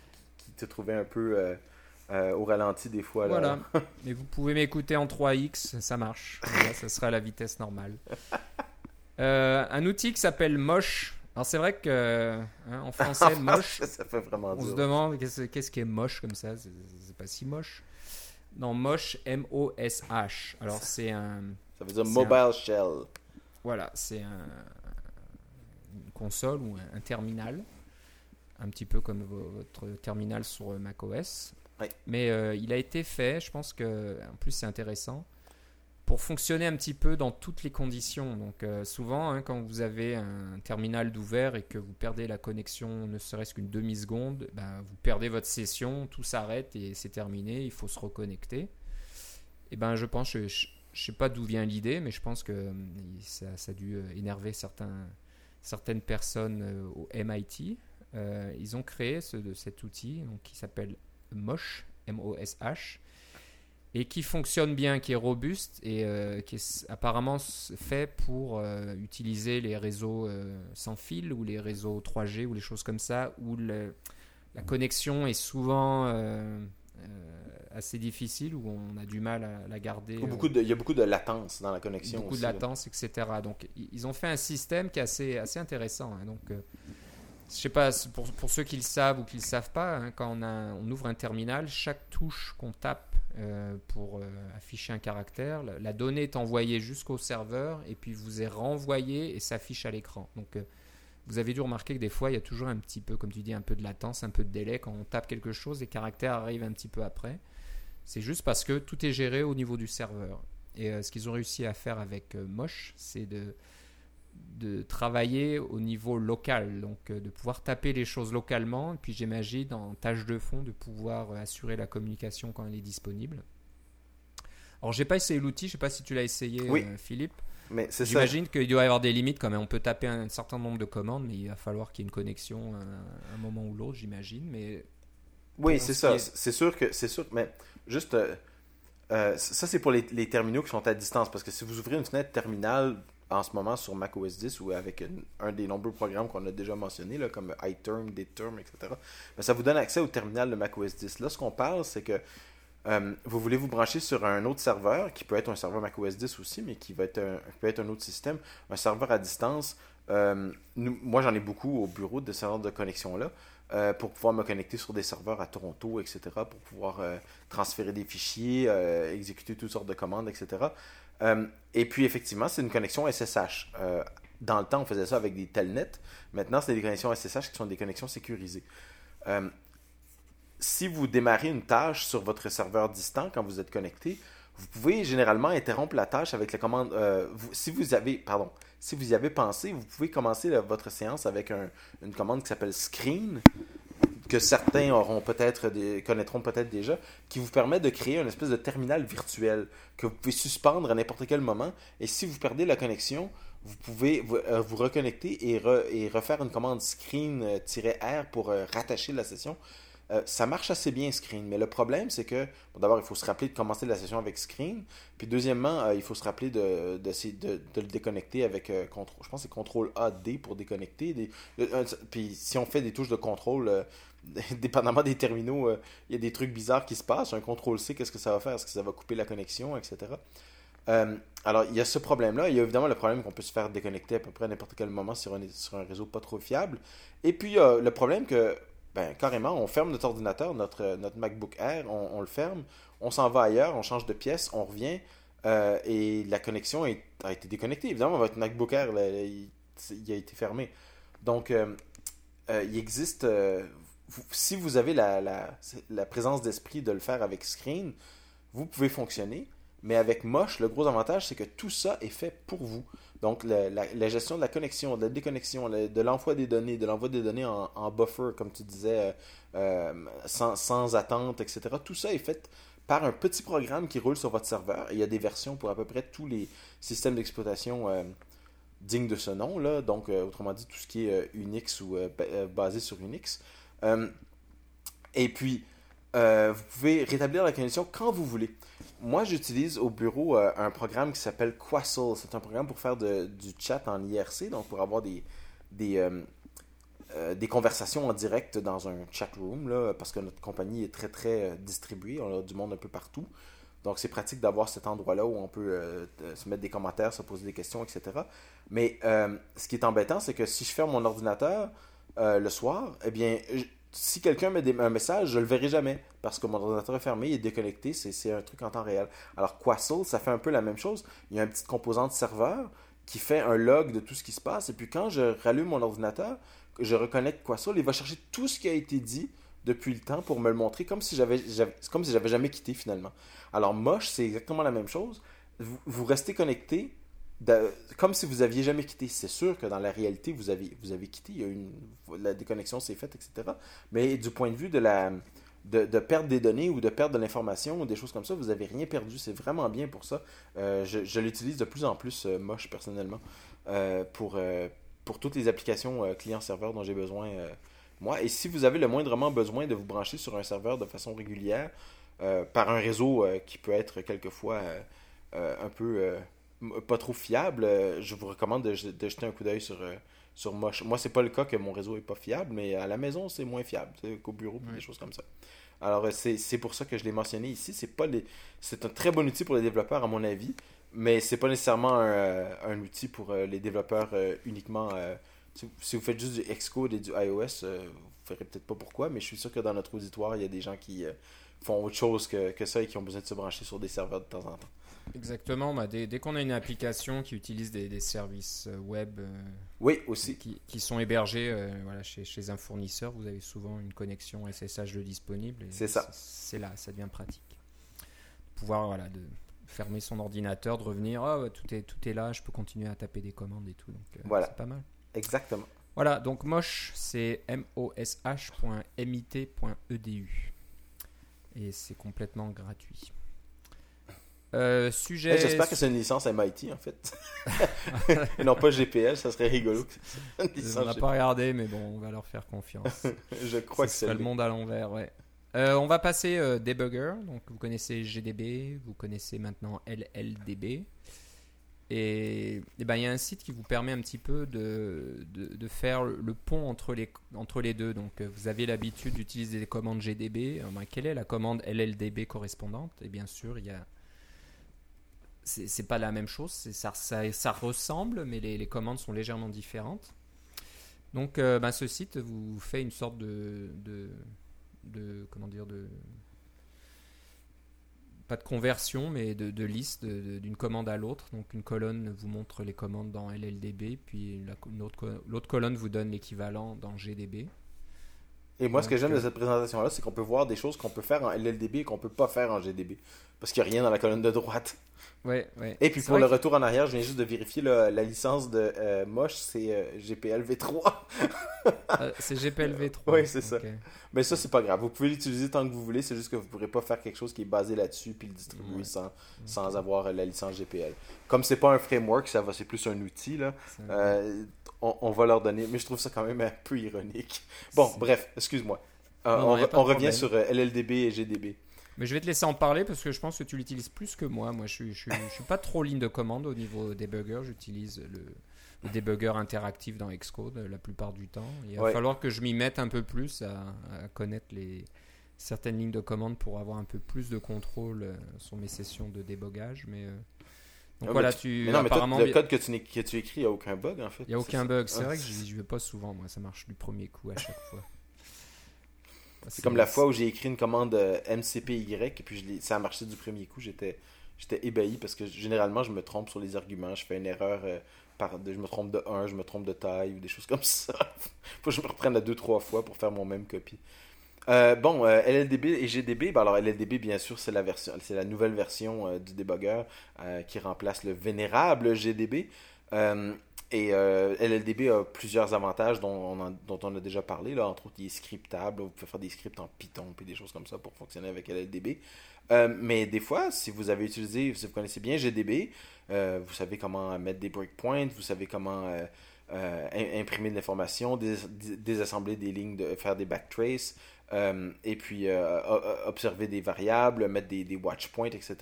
te trouvaient un peu euh, euh, au ralenti des fois. Là. Voilà. Et vous pouvez m'écouter en 3x, ça marche. Voilà, ça sera à la vitesse normale. Euh, un outil qui s'appelle Moche. Alors c'est vrai que hein, en français, Moche, ça fait vraiment on se demande qu'est-ce qu'est-ce qui est moche comme ça. C'est c'est pas si moche. Non, Moche, M-O-S-H. Alors c'est un, Ça veut dire Mobile Shell. voilà, c'est un, une console ou un, un terminal, un petit peu comme vo- votre terminal sur euh, macOS. Ouais. Mais euh, il a été fait, je pense que, en plus c'est intéressant, pour fonctionner un petit peu dans toutes les conditions. Donc euh, souvent, hein, quand vous avez un terminal d'ouvert et que vous perdez la connexion ne serait-ce qu'une demi-seconde, ben, vous perdez votre session, tout s'arrête et c'est terminé, il faut se reconnecter. Et ben je pense, je, je, je sais pas d'où vient l'idée, mais je pense que euh, ça, ça a dû énerver certains, certaines personnes au MIT. Euh, ils ont créé ce, de cet outil donc, qui s'appelle Mosh, M-O-S-H, et qui fonctionne bien, qui est robuste et euh, qui est apparemment fait pour euh, utiliser les réseaux sans fil ou les réseaux 3G ou les choses comme ça, où le- la connexion est souvent assez difficile, où on a du mal à la garder. Ou beaucoup de- Il y a beaucoup de latence dans la connexion beaucoup aussi. de là. latence, etc. Donc, ils ont fait un système qui est assez, assez intéressant. hein. Donc, je sais pas, pour, pour ceux qui le savent ou qui le savent pas, hein, quand on, a, on ouvre un terminal, chaque touche qu'on tape euh, pour euh, afficher un caractère, la, donnée est envoyée jusqu'au serveur et puis vous est renvoyée et s'affiche à l'écran. Donc, euh, vous avez dû remarquer que des fois, il y a toujours un petit peu, comme tu dis, un peu de latence, un peu de délai. Quand on tape quelque chose, les caractères arrivent un petit peu après. C'est juste parce que tout est géré au niveau du serveur. Et ce qu'ils ont réussi à faire avec Mosh, c'est de, de travailler au niveau local, donc euh, de pouvoir taper les choses localement, et puis j'imagine en tâche de fond de pouvoir euh, assurer la communication quand elle est disponible. Alors j'ai pas essayé l'outil, je sais pas si tu l'as essayé, Oui. euh, Philippe. Mais c'est. J'imagine qu'il doit y avoir des limites quand même. On peut taper un certain nombre de commandes, mais il va falloir qu'il y ait une connexion à un, un moment ou l'autre, j'imagine. Mais Oui, c'est ce ça. est- C'est sûr que. C'est sûr. Mais juste. euh, ça, c'est pour les, les terminaux qui sont à distance. Parce que si vous ouvrez une fenêtre terminale en ce moment sur Mac OS 10 ou avec un, des nombreux programmes qu'on a déjà mentionnés, là, comme iTerm, DTerm, etc., ben, ça vous donne accès au terminal de Mac OS 10. Là, ce qu'on parle, c'est que euh, vous voulez vous brancher sur un autre serveur, qui peut être un serveur Mac OS 10 aussi, mais qui va être peut être un autre système, un serveur à distance. Euh, moi, j'en ai beaucoup au bureau de genre de connexion-là. Euh, pour pouvoir me connecter sur des serveurs à Toronto, etc., pour pouvoir transférer des fichiers, exécuter toutes sortes de commandes, etc. et puis, effectivement, c'est une connexion SSH. dans le temps, on faisait ça avec des telnets. Maintenant, c'est des connexions SSH qui sont des connexions sécurisées si vous démarrez une tâche sur votre serveur distant quand vous êtes connecté, vous pouvez généralement interrompre la tâche avec la commande. Euh, si vous avez, pardon, si vous y avez pensé, vous pouvez commencer votre séance avec une commande qui s'appelle screen que certains auront peut-être connaîtront peut-être déjà, qui vous permet de créer une espèce de terminal virtuel que vous pouvez suspendre à n'importe quel moment. Et si vous perdez la connexion, vous pouvez vous, euh, reconnecter et, refaire une commande screen-r pour euh, rattacher la session euh, ça marche assez bien Screen, mais le problème, c'est que, d'abord, il faut se rappeler de commencer la session avec Screen, puis deuxièmement, euh, il faut se rappeler de, le déconnecter avec euh, contrôle. Je pense c'est contrôle A-D pour déconnecter. puis si on fait des touches de contrôle, dépendamment des terminaux, il y a des trucs bizarres qui se passent. Un contrôle C, qu'est-ce que ça va faire? Est-ce que ça va couper la connexion, etc. alors, il y a ce problème-là. Il y a évidemment le problème qu'on peut se faire déconnecter à peu près à n'importe quel moment sur un, réseau pas trop fiable. Et puis, a le problème que ben, carrément, on ferme notre ordinateur, notre, notre MacBook Air, on, le ferme, on s'en va ailleurs, on change de pièce, on revient euh, et la connexion a été déconnectée. Évidemment, votre MacBook Air, il, a été fermé. Donc, euh, euh, il existe, si vous avez la, présence d'esprit de le faire avec Screen, vous pouvez fonctionner. Mais avec Mosh, le gros avantage, c'est que tout ça est fait pour vous. Donc, la, gestion de la connexion, de la déconnexion, de l'envoi des données, de l'envoi des données en, buffer, comme tu disais, euh, sans, attente, etc. Tout ça est fait par un petit programme qui roule sur votre serveur. il y a des versions pour à peu près tous les systèmes d'exploitation euh, dignes de ce nom. Là. Donc, euh, autrement dit, tout ce qui est Unix ou basé sur Unix. Et puis, vous pouvez rétablir la connexion quand vous voulez moi, j'utilise au bureau euh, un programme qui s'appelle Quassel. C'est un programme pour faire du chat en IRC, donc pour avoir des, des, euh, euh, des conversations en direct dans un chat room, là, parce que notre compagnie est très, très distribuée. On a du monde un peu partout. Donc, c'est pratique d'avoir cet endroit-là où on peut se mettre des commentaires, se poser des questions, etc. Mais ce qui est embêtant, c'est que si je ferme mon ordinateur le soir, eh bien, si quelqu'un met un message, je le verrai jamais parce que mon ordinateur est fermé, il est déconnecté, c'est un truc en temps réel. Alors Quassel, ça fait un peu la même chose. Il y a une petite composante serveur qui fait un log de tout ce qui se passe et puis quand je rallume mon ordinateur, je reconnecte Quassel, il va chercher tout ce qui a été dit depuis le temps pour me le montrer comme si j'avais comme si jamais quitté finalement. Alors Moche, c'est exactement la même chose. vous restez connecté comme si vous aviez jamais quitté. C'est sûr que dans la réalité, vous avez, vous avez quitté, il y a une, la déconnexion s'est faite, etc. Mais du point de vue de la de, de perdre des données ou de perdre de l'information ou des choses comme ça, vous n'avez rien perdu. C'est vraiment bien pour ça. Euh, je, l'utilise de plus en plus, euh, moche personnellement, euh, pour, pour toutes les applications client-serveur dont j'ai besoin. moi, et si vous avez le moindrement besoin de vous brancher sur un serveur de façon régulière, par un réseau qui peut être quelquefois un peu pas trop fiable, euh, je vous recommande de, jeter un coup d'œil sur, euh, sur Mosh. Moi, c'est pas le cas que mon réseau est pas fiable, mais à la maison, c'est moins fiable qu'au bureau, des choses comme ça. Alors, euh, c'est pour ça que je l'ai mentionné ici. C'est pas les... c'est un très bon outil pour les développeurs, à mon avis, mais c'est pas nécessairement un, outil pour les développeurs uniquement. Si, vous faites juste du Xcode et du iOS, vous ferez peut-être pas pourquoi, mais je suis sûr que dans notre auditoire, il y a des gens qui font autre chose que, que ça et qui ont besoin de se brancher sur des serveurs de temps en temps. Exactement, bah, dès, dès qu'on a une application qui utilise des, services euh, web euh, oui, aussi. Qui, qui sont hébergés euh, voilà, chez, chez, un fournisseur, vous avez souvent une connexion SSH de disponible. C'est ça. C'est là, ça devient pratique. Pouvoir voilà, de fermer son ordinateur, de revenir, oh, tout, est, tout est là, je peux continuer à taper des commandes et tout. Donc, voilà. C'est pas mal. Exactement. Voilà, donc Mosh, c'est mosh.mit.edu. Et c'est complètement gratuit. Euh, sujet. J'espère que c'est une licence MIT en fait. Et non pas GPL, ça serait rigolo. on n'a pas regardé, mais bon, on va leur faire confiance. Je crois que c'est le monde à l'envers, ouais. Euh, on va passer euh, debugger. Donc vous connaissez GDB, vous connaissez maintenant LLDB. Et, et ben, il y a un site qui vous permet un petit peu de, de, de faire le pont entre les, entre les deux. Donc, euh, vous avez l'habitude d'utiliser des commandes GDB. Ben, quelle est la commande LLDB correspondante? Et bien sûr, il y a. C'est pas la même chose, ça, ressemble, mais les, commandes sont légèrement différentes. Donc, euh, ben, ce site vous fait une sorte de, comment dire, de pas de conversion, mais de liste d'une commande à l'autre. Donc une colonne vous montre les commandes dans LLDB, puis l'autre colonne vous donne l'équivalent dans GDB. Et moi, ce que j'aime de cette présentation-là, c'est qu'on peut voir des choses qu'on peut faire en LLDB et qu'on peut pas faire en GDB. Parce qu'il n'y a rien dans la colonne de droite. Ouais, ouais. Et puis pour le retour en arrière, je viens juste de vérifier la licence de euh, Moche, c'est euh, GPL V3. Euh, c'est GPL V3. Oui, c'est ça. Mais ça, c'est pas grave. Vous pouvez l'utiliser tant que vous voulez, c'est juste que vous ne pourrez pas faire quelque chose qui est basé là-dessus puis le distribuer sans, sans avoir la licence GPL. Comme c'est pas un framework, ça va, c'est plus un outil, là. On, va leur donner, mais je trouve ça quand même un peu ironique. Bon, bref, excuse-moi. on, on revient sur LLDB et GDB. Mais je vais te laisser en parler parce que je pense que tu l'utilises plus que moi. Moi, je ne suis, suis, pas trop ligne de commande au niveau debugger. J'utilise le, debugger interactif dans Xcode la plupart du temps. Il va falloir que je m'y mette un peu plus à, connaître les, certaines lignes de commande pour avoir un peu plus de contrôle euh, sur mes sessions de débogage. Mais. Euh, donc voilà, tu. Mais non, apparemment, mais le code que tu, que tu écris, il n'y a aucun bug en fait. Il n'y a aucun bug. C'est vrai que je ne vais pas souvent, moi. Ça marche du premier coup à chaque fois. C'est comme la fois où j'ai écrit une commande euh, MCPY et puis ça a marché du premier coup. J'étais j'étais ébahi parce que généralement je me trompe sur les arguments. Je fais une erreur, euh, par, je me trompe de 1, je me trompe de taille ou des choses comme ça. Faut que je me reprenne à deux, trois fois pour faire mon même copie. Euh, bon, LLDB et GDB. Ben alors, LLDB, bien sûr, c'est la, version, c'est la nouvelle version du debugger qui remplace le vénérable GDB. Et euh, LLDB a plusieurs avantages dont on, a, déjà parlé. Là. Entre autres, il est scriptable. Vous pouvez faire des scripts en Python et des choses comme ça pour fonctionner avec LLDB. Euh, mais des fois, si vous avez utilisé, si vous connaissez bien GDB, euh, vous savez comment mettre des breakpoints, vous savez comment imprimer de l'information, désassembler des lignes, faire des backtraces, euh, et puis euh, observer des variables, mettre des, des watch points, etc.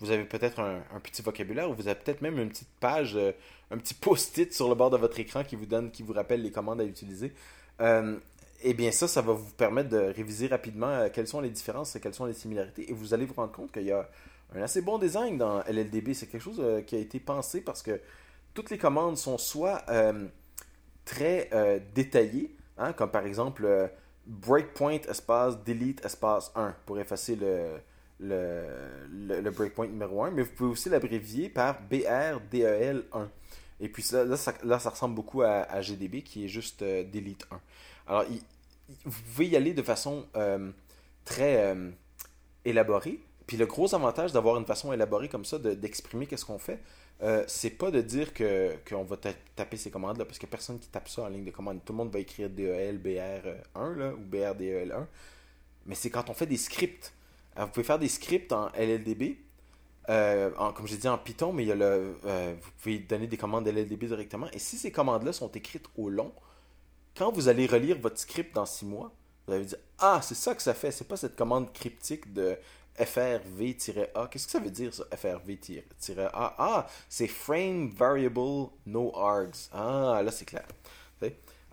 Vous avez peut-être un, petit vocabulaire ou vous avez peut-être même une petite page, euh, un petit post-it sur le bord de votre écran qui vous donne, qui vous rappelle les commandes à utiliser. et bien ça, ça va vous permettre de réviser rapidement quelles sont les différences, quelles sont les similarités, et vous allez vous rendre compte qu'il y a un assez bon design dans LLDB. C'est quelque chose qui a été pensé parce que toutes les commandes sont soit très détaillées, hein, comme par exemple breakpoint espace delete espace 1 pour effacer le, breakpoint numéro 1, mais vous pouvez aussi l'abrévier par BRDEL1. Et puis là, ça, là, ça ressemble beaucoup à, GDB qui est juste euh, delete 1. Alors, vous pouvez y aller de façon euh, très euh, élaborée. Puis le gros avantage d'avoir une façon élaborée comme ça, d'exprimer qu'est-ce qu'on fait, euh, c'est pas de dire que qu'on va taper ces commandes-là, parce que personne qui tape ça en ligne de commande. Tout le monde va écrire DEL, BR1 là, ou BRDEL1. Mais c'est quand on fait des scripts. vous pouvez faire des scripts en LLDB, euh, comme j'ai dit en Python, mais il y a le, euh, vous pouvez donner des commandes LLDB directement. Et si ces commandes-là sont écrites au long, quand vous allez relire votre script dans six mois, vous allez dire Ah, c'est ça que ça fait. C'est pas cette commande cryptique de FRV-A. Qu'est-ce que ça veut dire, ça, FRV-A Ah, c'est Frame Variable No Args. Ah, là, c'est clair.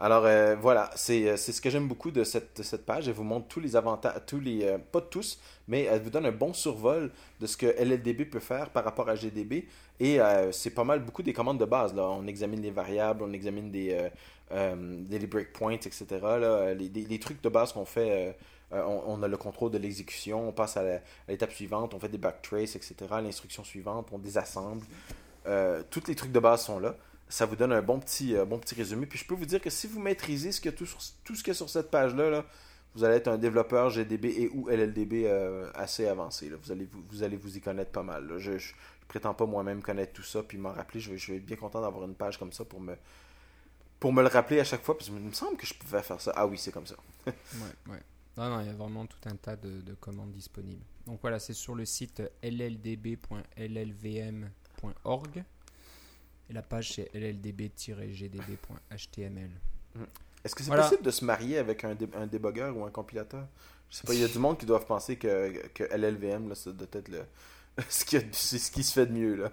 Alors, euh, voilà, euh, c'est ce que j'aime beaucoup de cette, page. Elle vous montre tous les avantages, tous les, euh, pas tous, mais elle vous donne un bon survol de ce que LLDB peut faire par rapport à GDB. Et c'est pas mal, beaucoup des commandes de base. Là. On examine les variables, on examine des, breakpoints, etc. Les, les, trucs de base qu'on fait euh, on, a le contrôle de l'exécution, on passe à l'étape suivante, on fait des backtraces, etc. L'instruction suivante, on désassemble. Euh, tous les trucs de base sont là. Ça vous donne un bon petit, euh, bon petit résumé. Puis je peux vous dire que si vous maîtrisez ce que tout, tout ce qu'il y a sur cette page-là, vous allez être un développeur GDB et ou LLDB assez avancé. Vous, allez, vous, allez vous y connaître pas mal. Je, ne prétends pas moi-même connaître tout ça puis m'en rappeler. Je vais, être bien content d'avoir une page comme ça pour me, pour me le rappeler à chaque fois. Parce qu'il me semble que je pouvais faire ça. Ah oui, c'est comme ça. ouais, ouais. Non, non, il y a vraiment tout un tas de, commandes disponibles. Donc voilà, c'est sur le site lldb.llvm.org et la page c'est lldb-gdb.html. Hmm. Est-ce que c'est possible de se marier avec un, un débugger ou un compilateur? Je sais pas, il y a du monde qui doivent penser que, que LLVM, là, ça doit être le, ce, qui ce qui se fait de mieux. Là.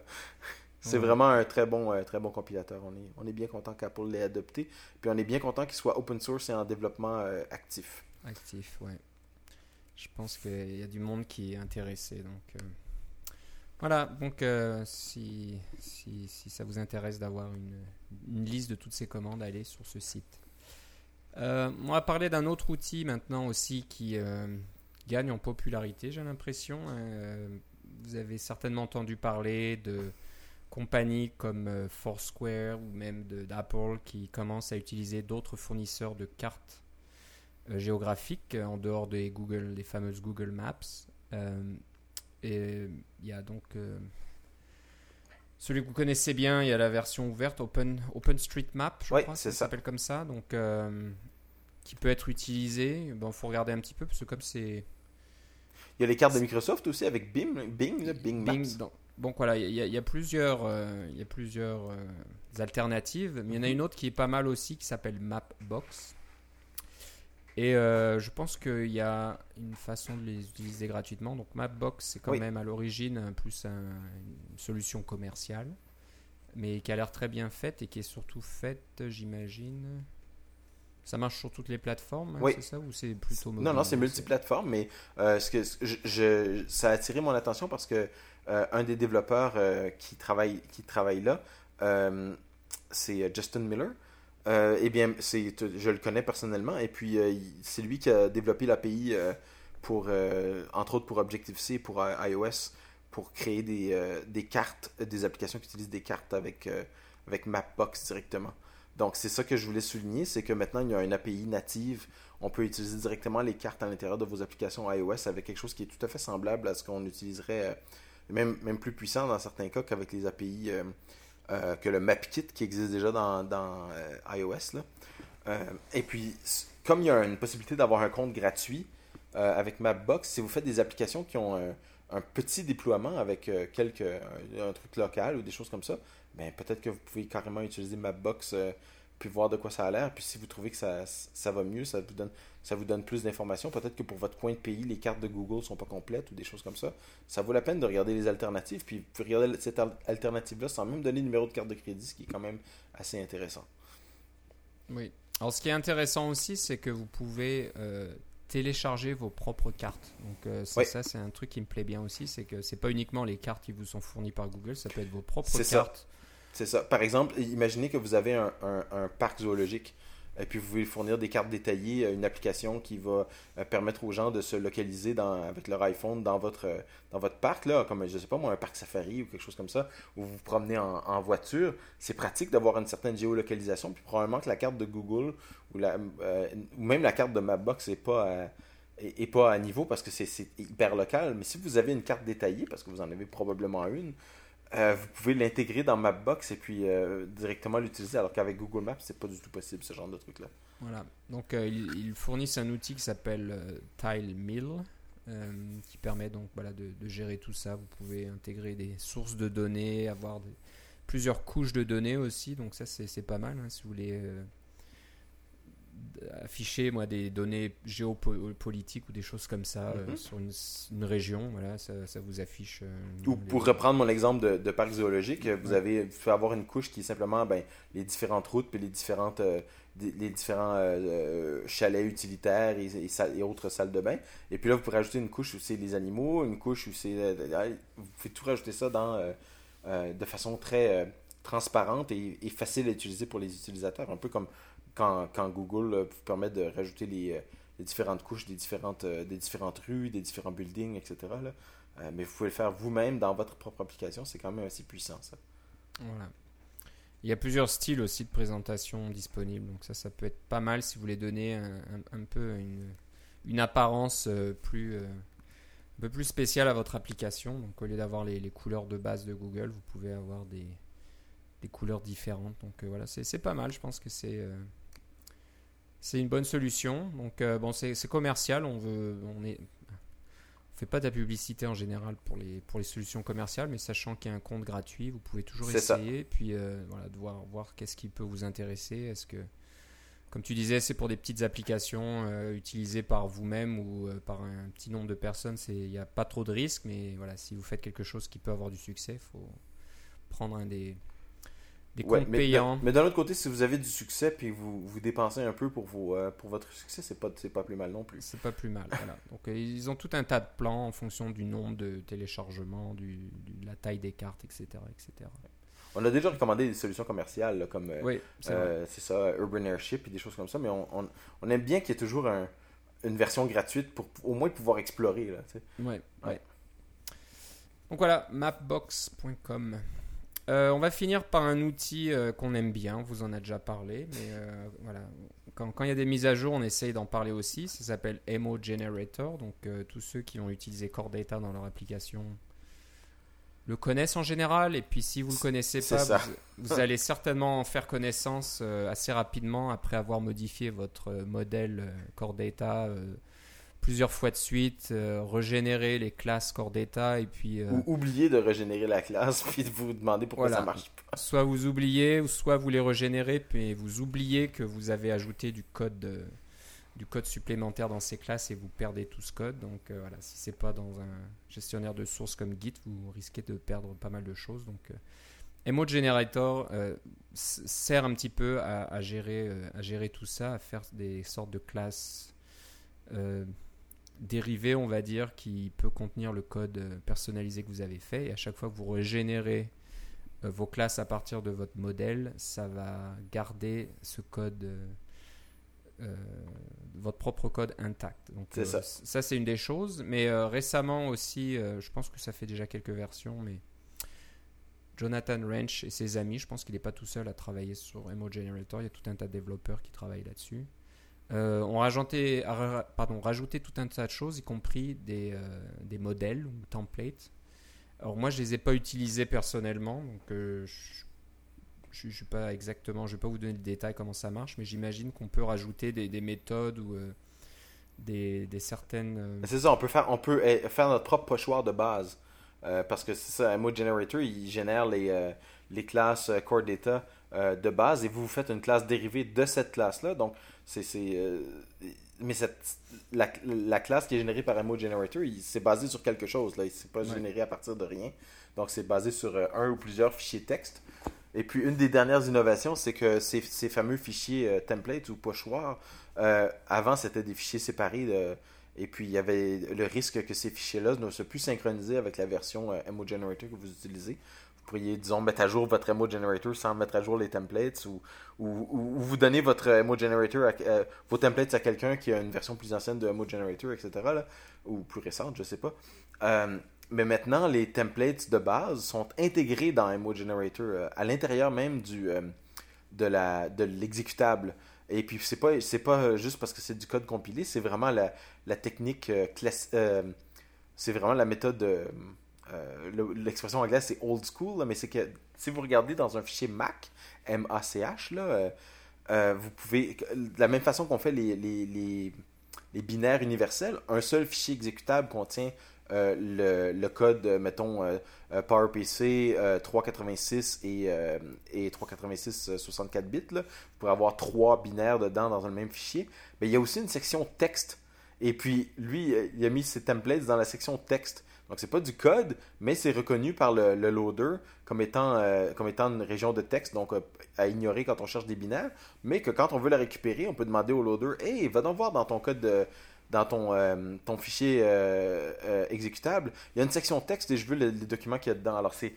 C'est vraiment un très bon, euh, très bon compilateur. On est, on est bien content qu'Apple l'ait adopté. Puis on est bien content qu'il soit open source et en développement euh, actif. Actif, ouais. Je pense qu'il y a du monde qui est intéressé. Donc, euh, voilà. Donc, si, si, si, ça vous intéresse d'avoir une, liste de toutes ces commandes, allez sur ce site. on va parler d'un autre outil maintenant aussi qui gagne en popularité, j'ai l'impression. vous avez certainement entendu parler de compagnies comme euh, Foursquare ou même d'Apple qui commencent à utiliser d'autres fournisseurs de cartes euh, géographiques euh, en dehors des Google, des fameuses Google Maps. et il y a donc celui que vous connaissez bien, il y a la version ouverte Open OpenStreetMap, je crois, ça s'appelle comme ça, donc qui peut être utilisé. Bon, faut regarder un petit peu parce que comme c'est il y a les cartes de Microsoft aussi avec Bing, Bing, Bing Maps. Donc voilà, il y, a plusieurs, il y a plusieurs euh, euh, alternatives, mais il y en a mhm. une autre qui est pas mal aussi qui s'appelle Mapbox. Et euh, je pense qu'il y a une façon de les utiliser gratuitement. Donc Mapbox, c'est quand même à l'origine plus une solution commerciale, mais qui a l'air très bien faite et qui est surtout faite, j'imagine. Ça marche sur toutes les plateformes, oui. c'est ça ou c'est plutôt Non, non, c'est multiplateforme, mais ce que je, ça a attiré mon attention parce que euh, un des développeurs euh, qui, travaille, qui travaille là, euh, c'est Justin Miller. Eh bien, je le connais personnellement, et puis c'est lui qui a développé l'API pour, entre autres pour Objective-C, pour iOS, pour créer des, des, cartes, des applications qui utilisent des cartes avec, avec Mapbox directement. Donc, c'est ça que je voulais souligner, c'est que maintenant, il y a une API native. On peut utiliser directement les cartes à l'intérieur de vos applications iOS avec quelque chose qui est tout à fait semblable à ce qu'on utiliserait même, même plus puissant dans certains cas qu'avec les API euh, euh, que le MapKit qui existe déjà dans, euh, iOS. Là. et puis, comme il y a une possibilité d'avoir un compte gratuit avec Mapbox, si vous faites des applications qui ont un, petit déploiement avec quelques, un, truc local ou des choses comme ça, ben, peut-être que vous pouvez carrément utiliser Mapbox puis voir de quoi ça a l'air. Puis si vous trouvez que ça, ça va mieux, ça vous donne, ça vous donne plus d'informations. Peut-être que pour votre coin de pays, les cartes de Google sont pas complètes ou des choses comme ça. Ça vaut la peine de regarder les alternatives. Puis vous pouvez regarder cette alternative-là sans même donner le numéro de carte de crédit, ce qui est quand même assez intéressant. Oui. Alors ce qui est intéressant aussi, c'est que vous pouvez euh, télécharger vos propres cartes. Donc euh, ça, c'est un truc qui me plaît bien aussi, c'est que c'est pas uniquement les cartes qui vous sont fournies par Google, ça peut être vos propres cartes. C'est ça. Par exemple, imaginez que vous avez un, parc zoologique et puis vous voulez fournir des cartes détaillées, une application qui va euh, permettre aux gens de se localiser avec leur iPhone dans votre, dans votre parc, là, comme je sais pas moi, un parc safari ou quelque chose comme ça, où vous vous promenez en, voiture. C'est pratique d'avoir une certaine géolocalisation, puis probablement que la carte de Google euh, ou même la carte de Mapbox n'est pas à, pas à niveau parce que c'est hyper local. Mais si vous avez une carte détaillée, parce que vous en avez probablement une, euh, vous pouvez l'intégrer dans Mapbox et puis euh, directement l'utiliser, alors qu'avec Google Maps, c'est pas du tout possible ce genre de truc-là. Voilà. Donc, euh, ils, fournissent un outil qui s'appelle TileMill, qui permet donc voilà, de, gérer tout ça. Vous pouvez intégrer des sources de données, avoir plusieurs couches de données aussi. Donc, ça, c'est pas mal hein, si vous voulez afficher moi des données géopolitiques ou des choses comme ça euh, mhm. sur une, région voilà ça, vous affiche euh, ou pour reprendre mon exemple de, parc zoologique vous avez vous pouvez avoir une couche qui est simplement ben, les différentes routes puis les différentes euh, les différents chalets utilitaires et, et, autres salles de bain. Et puis là vous pouvez rajouter une couche où c'est les animaux une couche où c'est vous pouvez tout rajouter ça dans de façon très transparente et, et, facile à utiliser pour les utilisateurs. Un peu comme quand, Google euh, vous permet de rajouter les, euh, différentes couches des différentes, euh, des différentes rues, des différents buildings, etc. mais vous pouvez le faire vous-même dans votre propre application. C'est quand même assez puissant, ça. Voilà. Il y a plusieurs styles aussi de présentation disponibles. Donc ça, ça peut être pas mal si vous voulez donner un, peu une, apparence plus, un peu plus spéciale à votre application. Donc au lieu d'avoir les, les, couleurs de base de Google, vous pouvez avoir des, des couleurs différentes. Donc voilà, c'est pas mal. Je pense que c'est c'est une bonne solution. Donc euh, bon, c'est commercial. On veut, on est, fait pas de la publicité en général pour les pour les solutions commerciales, mais sachant qu'il y a un compte gratuit, vous pouvez toujours essayer. Puis euh, voilà, de voir voir qu'est-ce qui peut vous intéresser. Est-ce que comme tu disais, c'est pour des petites applications euh, utilisées par vous-même ou par un petit nombre de personnes. Il n'y a pas trop de risques, mais voilà, si vous faites quelque chose qui peut avoir du succès, faut prendre un des, des Ouais, comptes mais, payants. mais- d'un autre côté, si vous avez du succès puis vous, vous dépensez un peu pour, vos, euh, pour votre succès, c'est pas, c'est pas plus mal non plus. C'est pas plus mal. voilà. Donc euh, ils ont tout un tas de plans en fonction du nombre de téléchargements, du, de la taille des cartes, etc. etc. On a déjà recommandé des solutions commerciales là, comme euh, Oui, c'est euh, ça, Urban Airship et des choses comme ça, mais on, on, on aime bien qu'il y ait toujours un- une version gratuite pour au moins pouvoir explorer. Là, Ouais. ouais. Donc voilà, mapbox.com. Euh, on va finir par un outil euh, qu'on aime bien, on vous en a déjà parlé, mais euh, voilà. Quand, quand il y a des mises à jour, on essaye d'en parler aussi. Ça s'appelle Emo Generator. Donc tous ceux qui ont utilisé Core Data dans leur application le connaissent en général. Et puis si vous le connaissez pas, vous, vous allez certainement en faire connaissance assez rapidement après avoir modifié votre modèle Core Data plusieurs fois de suite, euh, régénérer les classes Core Data et puis euh, Ou oublier de régénérer la classe puis de vous demander pourquoi Voilà. ça marche pas. soit vous oubliez ou soit vous les régénérez puis vous oubliez que vous avez ajouté du code euh, du code supplémentaire dans ces classes et vous perdez tout ce code. Donc euh, voilà, si c'est pas dans un gestionnaire de sources comme Git, vous risquez de perdre pas mal de choses. Donc Emote Generator sert un petit peu à, à gérer, à gérer tout ça, à faire des sortes de classes dérivées, on va dire, qui peut contenir le code euh, personnalisé que vous avez fait. Et à chaque fois que vous régénérez euh, vos classes à partir de votre modèle, ça va garder ce code, euh, votre propre code intact. Donc C'est euh, ça. ça c'est une des choses. Mais euh, récemment aussi, je pense que ça fait déjà quelques versions, mais Jonathan Wrench et ses amis, je pense qu'il n'est pas tout seul à travailler sur Emo Generator. Il y a tout un tas de développeurs qui travaillent là-dessus. Euh, on rajouté, a ra- pardon, rajouté tout un tas de choses, y compris des, euh, des modèles ou templates. Alors moi, je les ai pas utilisés personnellement, donc euh, je ne suis pas exactement, je vais pas vous donner le détail comment ça marche, mais j'imagine qu'on peut rajouter des, des méthodes ou des, des certaines. C'est ça, on peut faire, on peut eh, faire notre propre pochoir de base. Parce que c'est ça, un mode generator, il génère les, les classes core data euh, de base et vous, vous faites une classe dérivée de cette classe-là. Donc, c'est. c'est, euh, mais cette, la, la classe qui est générée par un mode generator, il- c'est basé sur quelque chose. Là. Il s'est pas Ouais. généré à partir de rien. Donc, c'est basé sur euh, un ou plusieurs fichiers texte. Et puis, une des dernières innovations, c'est que ces, ces fameux fichiers euh, templates ou pochoirs, avant, c'était des fichiers séparés. de- et puis, il y avait le risque que ces fichiers-là ne soient plus synchronisés avec la version euh, Generator que vous utilisez. Pourriez, disons, mettre à jour votre Emo Generator sans mettre à jour les templates ou, ou, ou- ou vous donner votre Emo Generator, à- euh, vos templates à quelqu'un qui a une version plus ancienne de Emo Generator, etc. ou plus récente, je sais pas. Euh, mais maintenant, les templates de base sont intégrés dans Emo Generator euh, à l'intérieur même du, de de l'exécutable. Et puis c'est pas pas juste parce que c'est du code compilé, c'est vraiment la, la technique class- euh, c'est vraiment la méthode euh, le- l'expression anglaise c'est old school mais c'est que si vous regardez dans un fichier Mac M A C H là euh, euh, vous pouvez de la même façon qu'on fait les, les, les, binaires universels, un seul fichier exécutable contient le, le code, mettons, PowerPC euh, 386 et, et 386 euh, 64 bits. Là. Vous avoir trois binaires dedans dans un même fichier. Mais il y a aussi une section texte. Et puis, lui, il a mis ses templates dans la section texte. Donc, c'est pas du code, mais c'est reconnu par le, le loader comme étant, euh, comme étant une région de texte, donc euh, à ignorer quand on cherche des binaires. Mais que quand on veut la récupérer, on peut demander au loader Hey, va donc voir dans ton code de, dans ton, euh, ton fichier euh, euh, exécutable, il y a une section texte et je veux le- les documents qu'il y a dedans. Alors, c'est,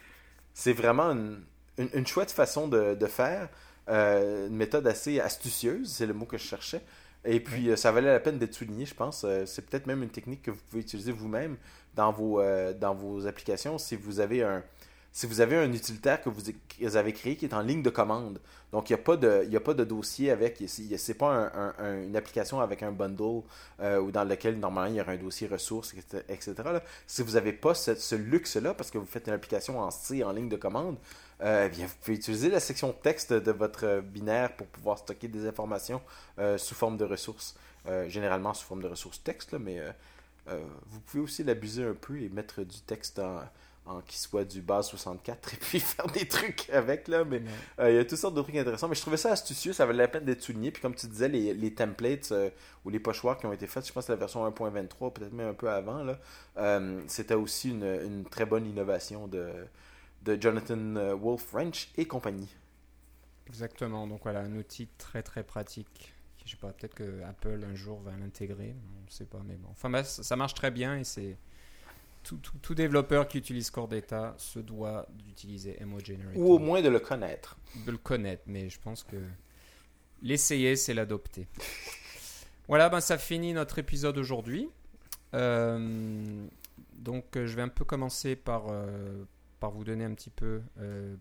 c'est vraiment une, une, une chouette façon de, de faire, une méthode assez astucieuse, c'est le mot que je cherchais. Et puis, ça valait la peine d'être souligné, je pense. C'est peut-être même une technique que vous pouvez utiliser vous-même dans vos, euh, dans vos applications si vous avez un, si vous avez un utilitaire que vous, avez créé qui est en ligne de commande. Donc, il n'y a, pas de- a pas de dossier avec. Ce n'est pas un- un- un- une application avec un bundle euh, ou dans lequel, normalement, il y aurait un dossier ressources, etc. Si vous n'avez pas ce, luxe-là, parce que vous faites une application en C, en ligne de commande, euh, eh bien, vous pouvez utiliser la section texte de votre binaire pour pouvoir stocker des informations sous forme de ressources. Généralement sous forme de ressources texte, là, mais euh, vous pouvez aussi l'abuser un peu et mettre du texte en, en- qui soit du base 64 et puis faire des trucs avec là mais euh, il y a toutes sortes de trucs intéressants mais je trouvais ça astucieux ça valait la peine d'être souligné puis comme tu disais les, les templates euh, ou les pochoirs qui ont été faits je pense que la version 1.23 peut-être même un peu avant là euh, c'était aussi une, une très bonne innovation de de Jonathan Wolf French et compagnie. Exactement, donc voilà, un outil très très pratique. Je sais pas, peut-être que Apple un jour va l'intégrer, on ne sait pas, mais bon. Enfin, bah, ça marche très bien et c'est. Tout, tout, tout, développeur qui utilise Core Data se doit d'utiliser MO Generator. Ou au moins de le connaître. De le connaître, mais je pense que l'essayer, c'est l'adopter. voilà, ben ça finit notre épisode aujourd'hui. Euh, donc, je vais un peu commencer par, euh, par vous donner un petit peu, euh,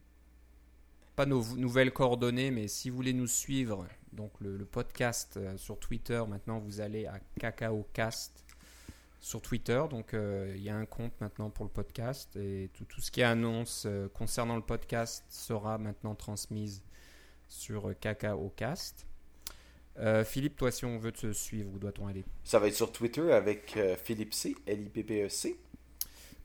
pas nos nouvelles coordonnées, mais si vous voulez nous suivre, donc le, le podcast euh, sur Twitter, maintenant vous allez à CacaoCast sur Twitter. Donc euh, il y a un compte maintenant pour le podcast et tout, tout ce qui est annonce euh, concernant le podcast sera maintenant transmise sur CacaoCast. Euh, Philippe, toi, si on veut te suivre, où doit-on aller? Ça va être sur Twitter avec euh, Philippe C, L-I-P-P-E-C.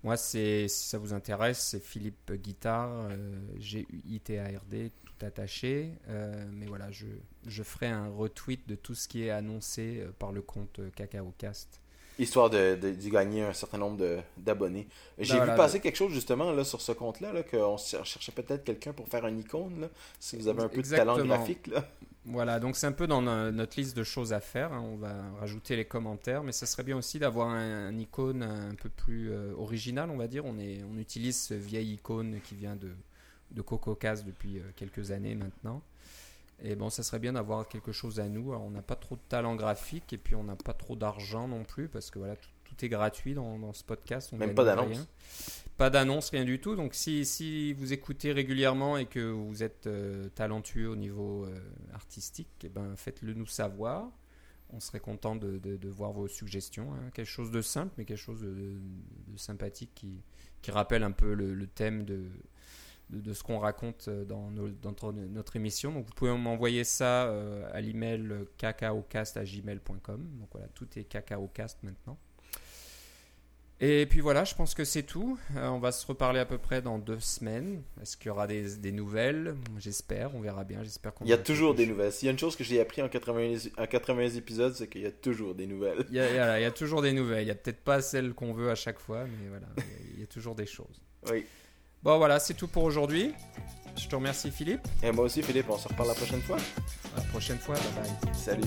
Moi, c'est si ça vous intéresse, c'est Philippe Guitard, euh, G-U-I-T-A-R-D, attaché. Euh, mais voilà, je, je ferai un retweet de tout ce qui est annoncé euh, par le compte euh, CacaoCast. Histoire de, de, gagner un certain nombre d'abonnés. J'ai Voilà, vu passer quelque chose justement là, sur ce compte-là, là, qu'on cher- cherchait peut-être quelqu'un pour faire un icône, là, si vous avez un peu de talent graphique. Là. Voilà, donc c'est un peu dans no- notre liste de choses à faire. hein. On va rajouter les commentaires, mais ça serait bien aussi d'avoir un, un icône un peu plus euh, original, on va dire. On, est, on utilise ce vieil icône qui vient de, de CocoCast depuis euh, quelques années maintenant. Et bon, ça serait bien d'avoir quelque chose à nous. Alors, on n'a pas trop de talent graphique et puis on n'a pas trop d'argent non plus parce que voilà, tout, tout est gratuit dans, dans ce podcast. On Même pas d'annonce. Pas d'annonce, rien du tout. Donc si, si vous écoutez régulièrement et que vous êtes euh, talentueux au niveau euh, artistique, eh ben, faites-le nous savoir. On serait content de, de- de voir vos suggestions. hein. Quelque chose de simple, mais quelque chose de, de- de sympathique qui, qui rappelle un peu le, le thème de, de, de ce qu'on raconte euh, dans, nos- dans notre, émission. Donc vous pouvez m'envoyer ça euh, à l'email cacaocast.gmail.com. Donc voilà, tout est cacaocast maintenant. Et puis voilà, je pense que c'est tout. Euh, on va se reparler à peu près dans deux semaines. Est-ce qu'il y aura des, des nouvelles? J'espère, on verra bien. J'espère qu'on Il y a toujours des nouvelles. S'il y a une chose que j'ai appris en 80, en 80 épisodes, c'est qu'il y a toujours des nouvelles. Il y, a, il y a- il y a toujours des nouvelles. Il n'y a peut-être pas celles qu'on veut à chaque fois, mais voilà, il y a- il y a toujours des choses. Oui. Bon, voilà, c'est tout pour aujourd'hui. Je te remercie, Philippe. Et moi aussi, Philippe, on se reparle la prochaine fois. À la prochaine fois. Bye bye. Salut.